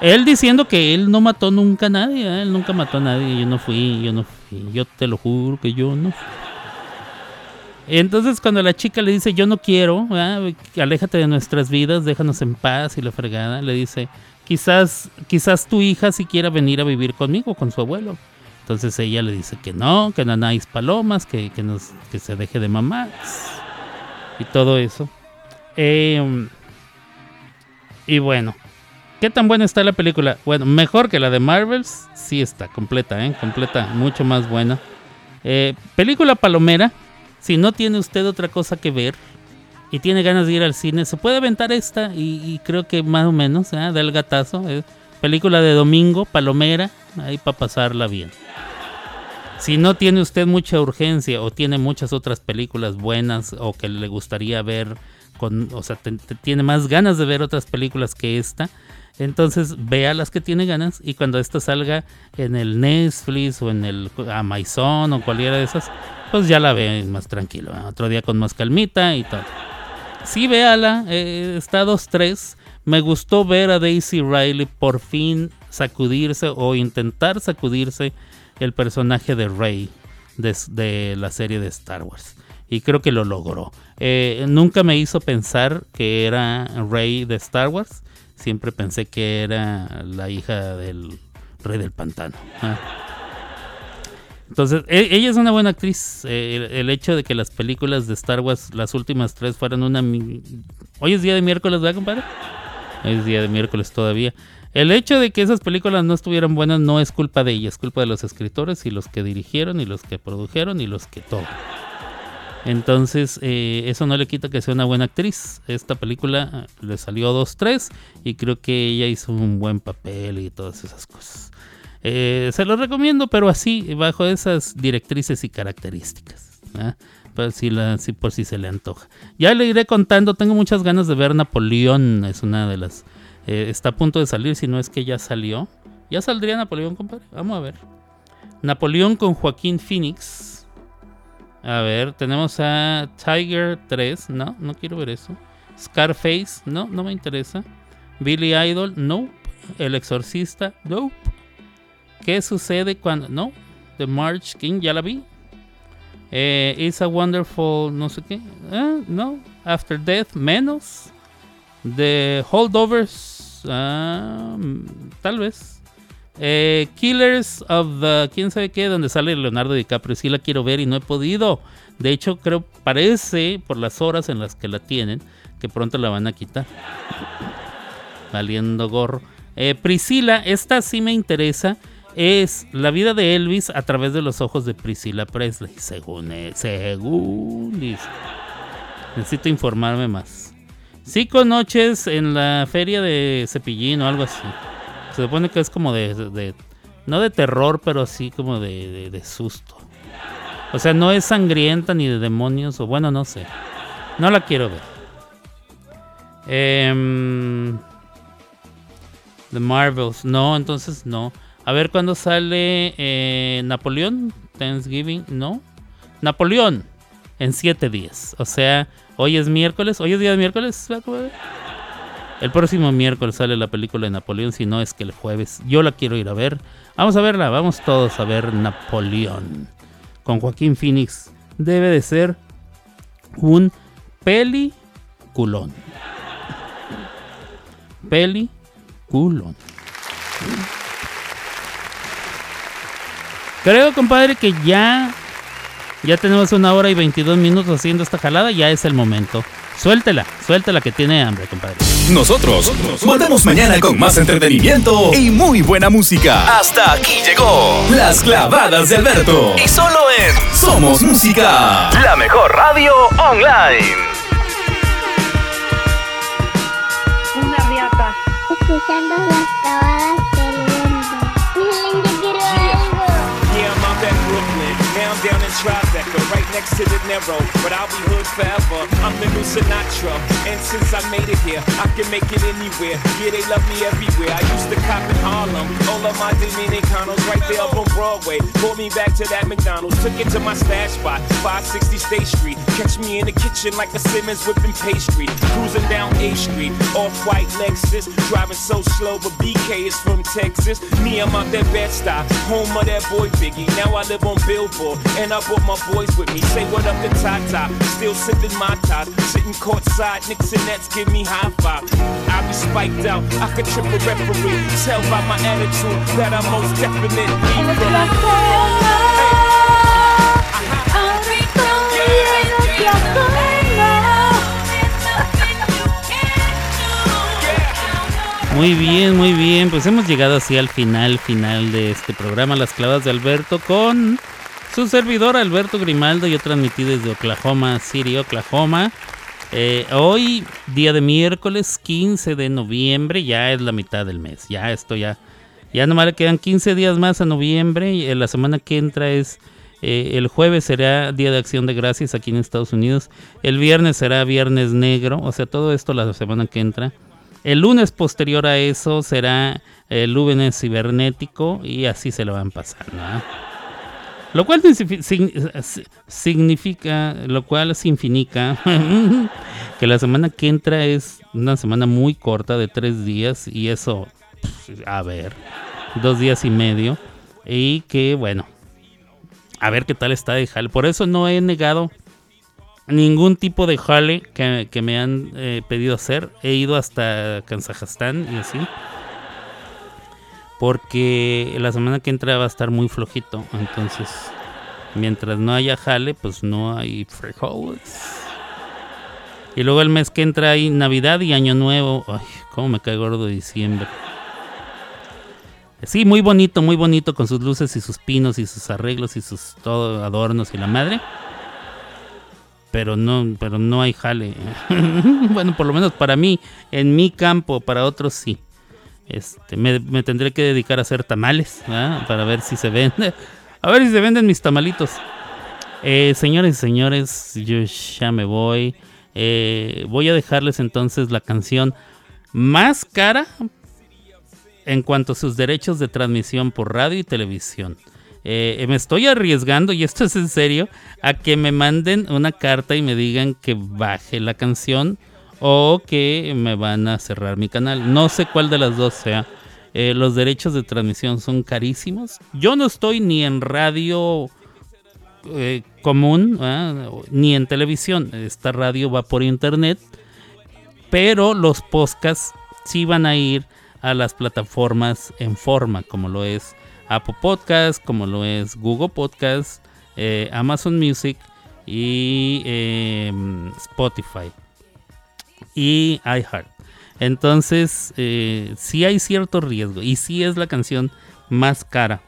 Él diciendo que él no mató nunca a nadie, ¿eh? él nunca mató a nadie, yo no fui, yo no fui, yo te lo juro que yo no fui. Entonces cuando la chica le dice yo no quiero, ¿verdad? aléjate de nuestras vidas, déjanos en paz y la fregada, le dice quizás quizás tu hija si quiera venir a vivir conmigo con su abuelo. Entonces ella le dice que no, que no hay palomas, que, que, se deje de mamás y todo eso. Eh, y bueno, ¿qué tan buena está la película? Bueno, mejor que la de Marvels, sí está, completa, ¿eh? completa, mucho más buena. Eh, película palomera, si no tiene usted otra cosa que ver y tiene ganas de ir al cine, se puede aventar esta y, creo que más o menos, ¿eh? del gatazo. eh. Película de domingo, palomera, ahí para pasarla bien. Si no tiene usted mucha urgencia o tiene muchas otras películas buenas o que le gustaría ver, con, o sea, tiene más ganas de ver otras películas que esta, entonces vea las que tiene ganas y cuando esta salga en el Netflix o en el Amazon o cualquiera de esas, pues ya la ve más tranquilo. Otro día con más calmita y todo. Sí, véala, eh, está 2-3. Me gustó ver a Daisy Riley por fin sacudirse o intentar sacudirse el personaje de Rey de, de la serie de Star Wars. Y creo que lo logró. Eh, nunca me hizo pensar que era Rey de Star Wars. Siempre pensé que era la hija del Rey del Pantano. Entonces, e- ella es una buena actriz. Eh, el, el hecho de que las películas de Star Wars, las últimas tres, fueran una... Hoy es día de miércoles, ¿verdad, compadre? Hoy es día de miércoles todavía. El hecho de que esas películas no estuvieran buenas no es culpa de ella, es culpa de los escritores y los que dirigieron y los que produjeron y los que todo. Entonces, eh, eso no le quita que sea una buena actriz. Esta película eh, le salió 2-3 y creo que ella hizo un buen papel y todas esas cosas. Eh, se lo recomiendo, pero así, bajo esas directrices y características. ¿ah? pues, si la, si por si se le antoja. Ya le iré contando, tengo muchas ganas de ver Napoleón, es una de las... eh, está a punto de salir, si no es que ya salió. ¿Ya saldría Napoleón, compadre? Vamos a ver. Napoleón con Joaquín Phoenix. A ver, tenemos a Tiger 3. No, no quiero ver eso. Scarface. No, no me interesa. Billy Idol. No. El Exorcista. No. ¿Qué sucede cuando.? No. The March King. Ya la vi. Eh, It's a Wonderful. No sé qué. Ah, no. After Death. Menos. The Holdovers. ah, mm, tal vez. Eh, Killers of the quién sabe qué, donde sale Leonardo DiCaprio. Sí la quiero ver y no he podido. De hecho, creo, parece, por las horas en las que la tienen, que pronto la van a quitar. Valiendo gorro. Eh, Priscila, esta sí me interesa. Es la vida de Elvis a través de los ojos de Priscila Presley. Según, según dice. Necesito informarme más. Cinco noches en la feria de Cepillín o algo así. Se supone que es como de, no de terror, pero así como de, susto. O sea, no es sangrienta ni de demonios, o bueno, no sé. No la quiero ver. Em, The Marvels, no, entonces no. A ver cuándo sale eh, Napoleón, Thanksgiving, no. Napoleón, en siete días. O sea, hoy es miércoles, hoy es día de miércoles. El próximo miércoles sale la película de Napoleón, si no es que el jueves. Yo la quiero ir a ver. Vamos a verla, vamos todos a ver Napoleón. Con Joaquín Phoenix. Debe de ser un peliculón. Peliculón. Creo, compadre, que ya ya tenemos una hora y 22 minutos haciendo esta jalada. Ya es el momento. Suéltela, suéltela que tiene hambre, compadre. Nosotros volvemos mañana con más entretenimiento y muy buena música. Hasta aquí llegó Las clavadas de Alberto. Y solo en Somos Música. La mejor radio online. Una riata. Escuchando las clavadas next to the Narrow. But I'll be hood forever. I'm the new Sinatra. And since I made it here, I can make it anywhere. Yeah, they love me everywhere. I used to cop in Harlem. All of my Dominicanos right there up on Broadway. Pulled me back to that McDonald's. Took it to my stash spot, 560 State Street. Catch me in the kitchen like a Simmons whipping pastry. Cruising down A Street, off-white Lexus. Driving so slow, but BK is from Texas. Me, I'm out that Bed-Stuy, home of that boy Biggie. Now I live on Billboard, and I brought my boys with me. Say what up to Tata, still sipping my top. Sitting courtside, Knicks and Nets give me high five. I be spiked out, I could trip a referee. Tell by my attitude that I'm most definitely from. Muy bien, muy bien. Pues hemos llegado así al final, final de este programa, Las Clavas de Alberto, con su servidor Alberto Grimaldo. Yo transmití desde Oklahoma City, Oklahoma. Eh, hoy, día de miércoles 15 de noviembre, ya es la mitad del mes. Ya esto ya, ya nomás le quedan 15 días más a noviembre. Y eh, la semana que entra es, eh, el jueves será Día de Acción de Gracias aquí en Estados Unidos. El viernes será Viernes Negro. O sea, todo esto la semana que entra. El lunes posterior a eso será el lunes cibernético y así se lo van pasando. ¿ah? Lo cual signifi- sign- significa, lo cual significa que la semana que entra es una semana muy corta de tres días y eso, a ver, dos días y medio y que bueno, a ver qué tal está de jale. Por eso no he negado ningún tipo de jale que, que me han eh, pedido hacer. He ido hasta Kazajstán y así. Porque la semana que entra va a estar muy flojito. Entonces, mientras no haya jale, pues no hay frijoles. Y luego el mes que entra hay Navidad y Año Nuevo. Ay, cómo me cae gordo diciembre. Sí, muy bonito, muy bonito con sus luces y sus pinos y sus arreglos y sus todo adornos y la madre. Pero no, pero no hay jale. bueno, por lo menos para mí, en mi campo, para otros sí. Este, me, tendré que dedicar a hacer tamales, para ver si se vende. A ver si se venden mis tamalitos. Eh, señores y señores, yo ya me voy. Eh, voy a dejarles entonces la canción más cara en cuanto a sus derechos de transmisión por radio y televisión. Eh, me estoy arriesgando, y esto es en serio, a que me manden una carta y me digan que baje la canción o que me van a cerrar mi canal. No sé cuál de las dos sea. Eh, los derechos de transmisión son carísimos. Yo no estoy ni en radio eh, común ¿ah? ni en televisión. Esta radio va por internet. Pero los podcasts sí van a ir a las plataformas en forma, como lo es Apple Podcast, como lo es Google Podcast, eh, Amazon Music y em, Spotify y iHeart. Entonces, eh, sí hay cierto riesgo y sí es la canción más cara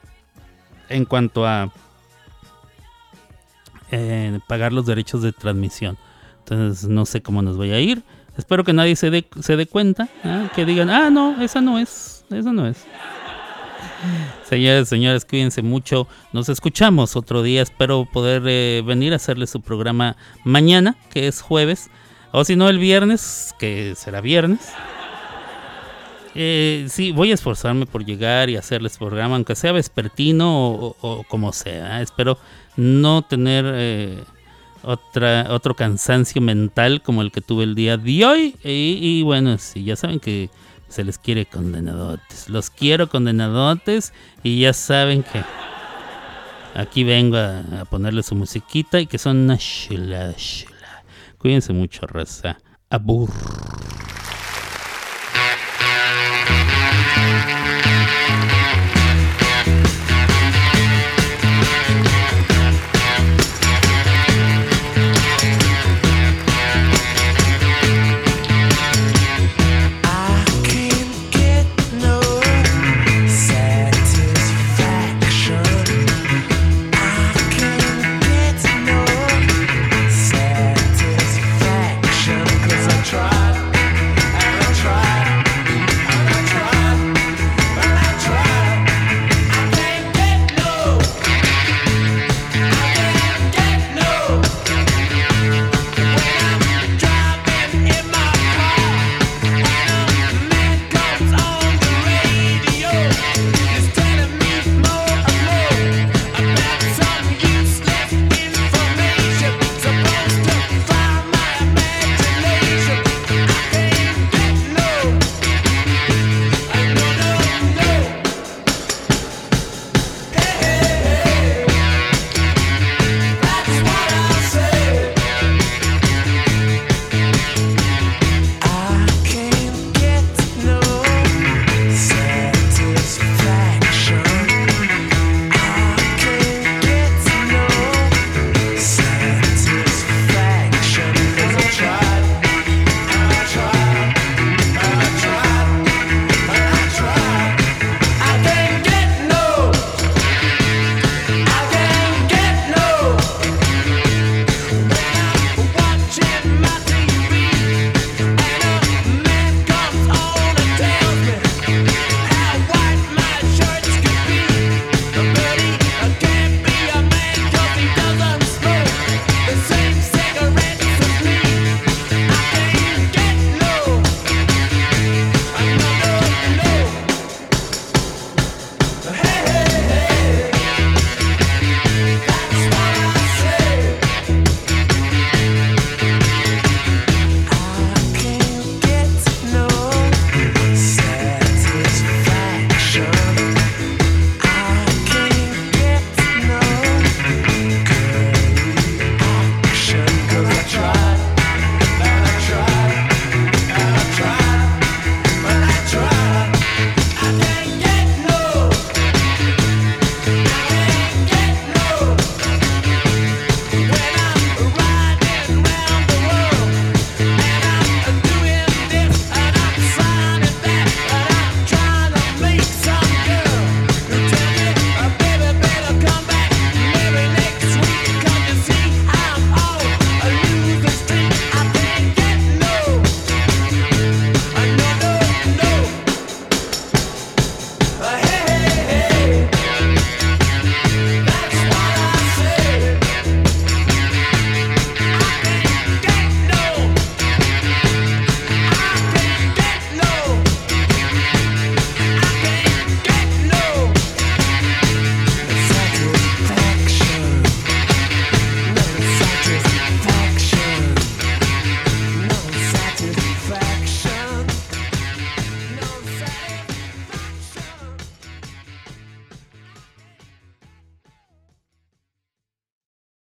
en cuanto a eh, pagar los derechos de transmisión. Entonces, no sé cómo nos vaya a ir. Espero que nadie se dé, se dé cuenta, que digan, ah, no, esa no es, esa no es. Señores, señores, cuídense mucho. Nos escuchamos otro día. Espero poder eh, venir a hacerle su programa mañana, que es jueves. O si no, el viernes, que será viernes. Eh, sí, voy a esforzarme por llegar y hacerles programa, aunque sea vespertino o, como sea. Espero no tener eh, otra, otro cansancio mental como el que tuve el día de hoy. Y, bueno, sí, ya saben que se les quiere condenadotes. Los quiero condenadotes y ya saben que aquí vengo a, a ponerle su musiquita y que son una. Cuídense mucho, raza. Abur.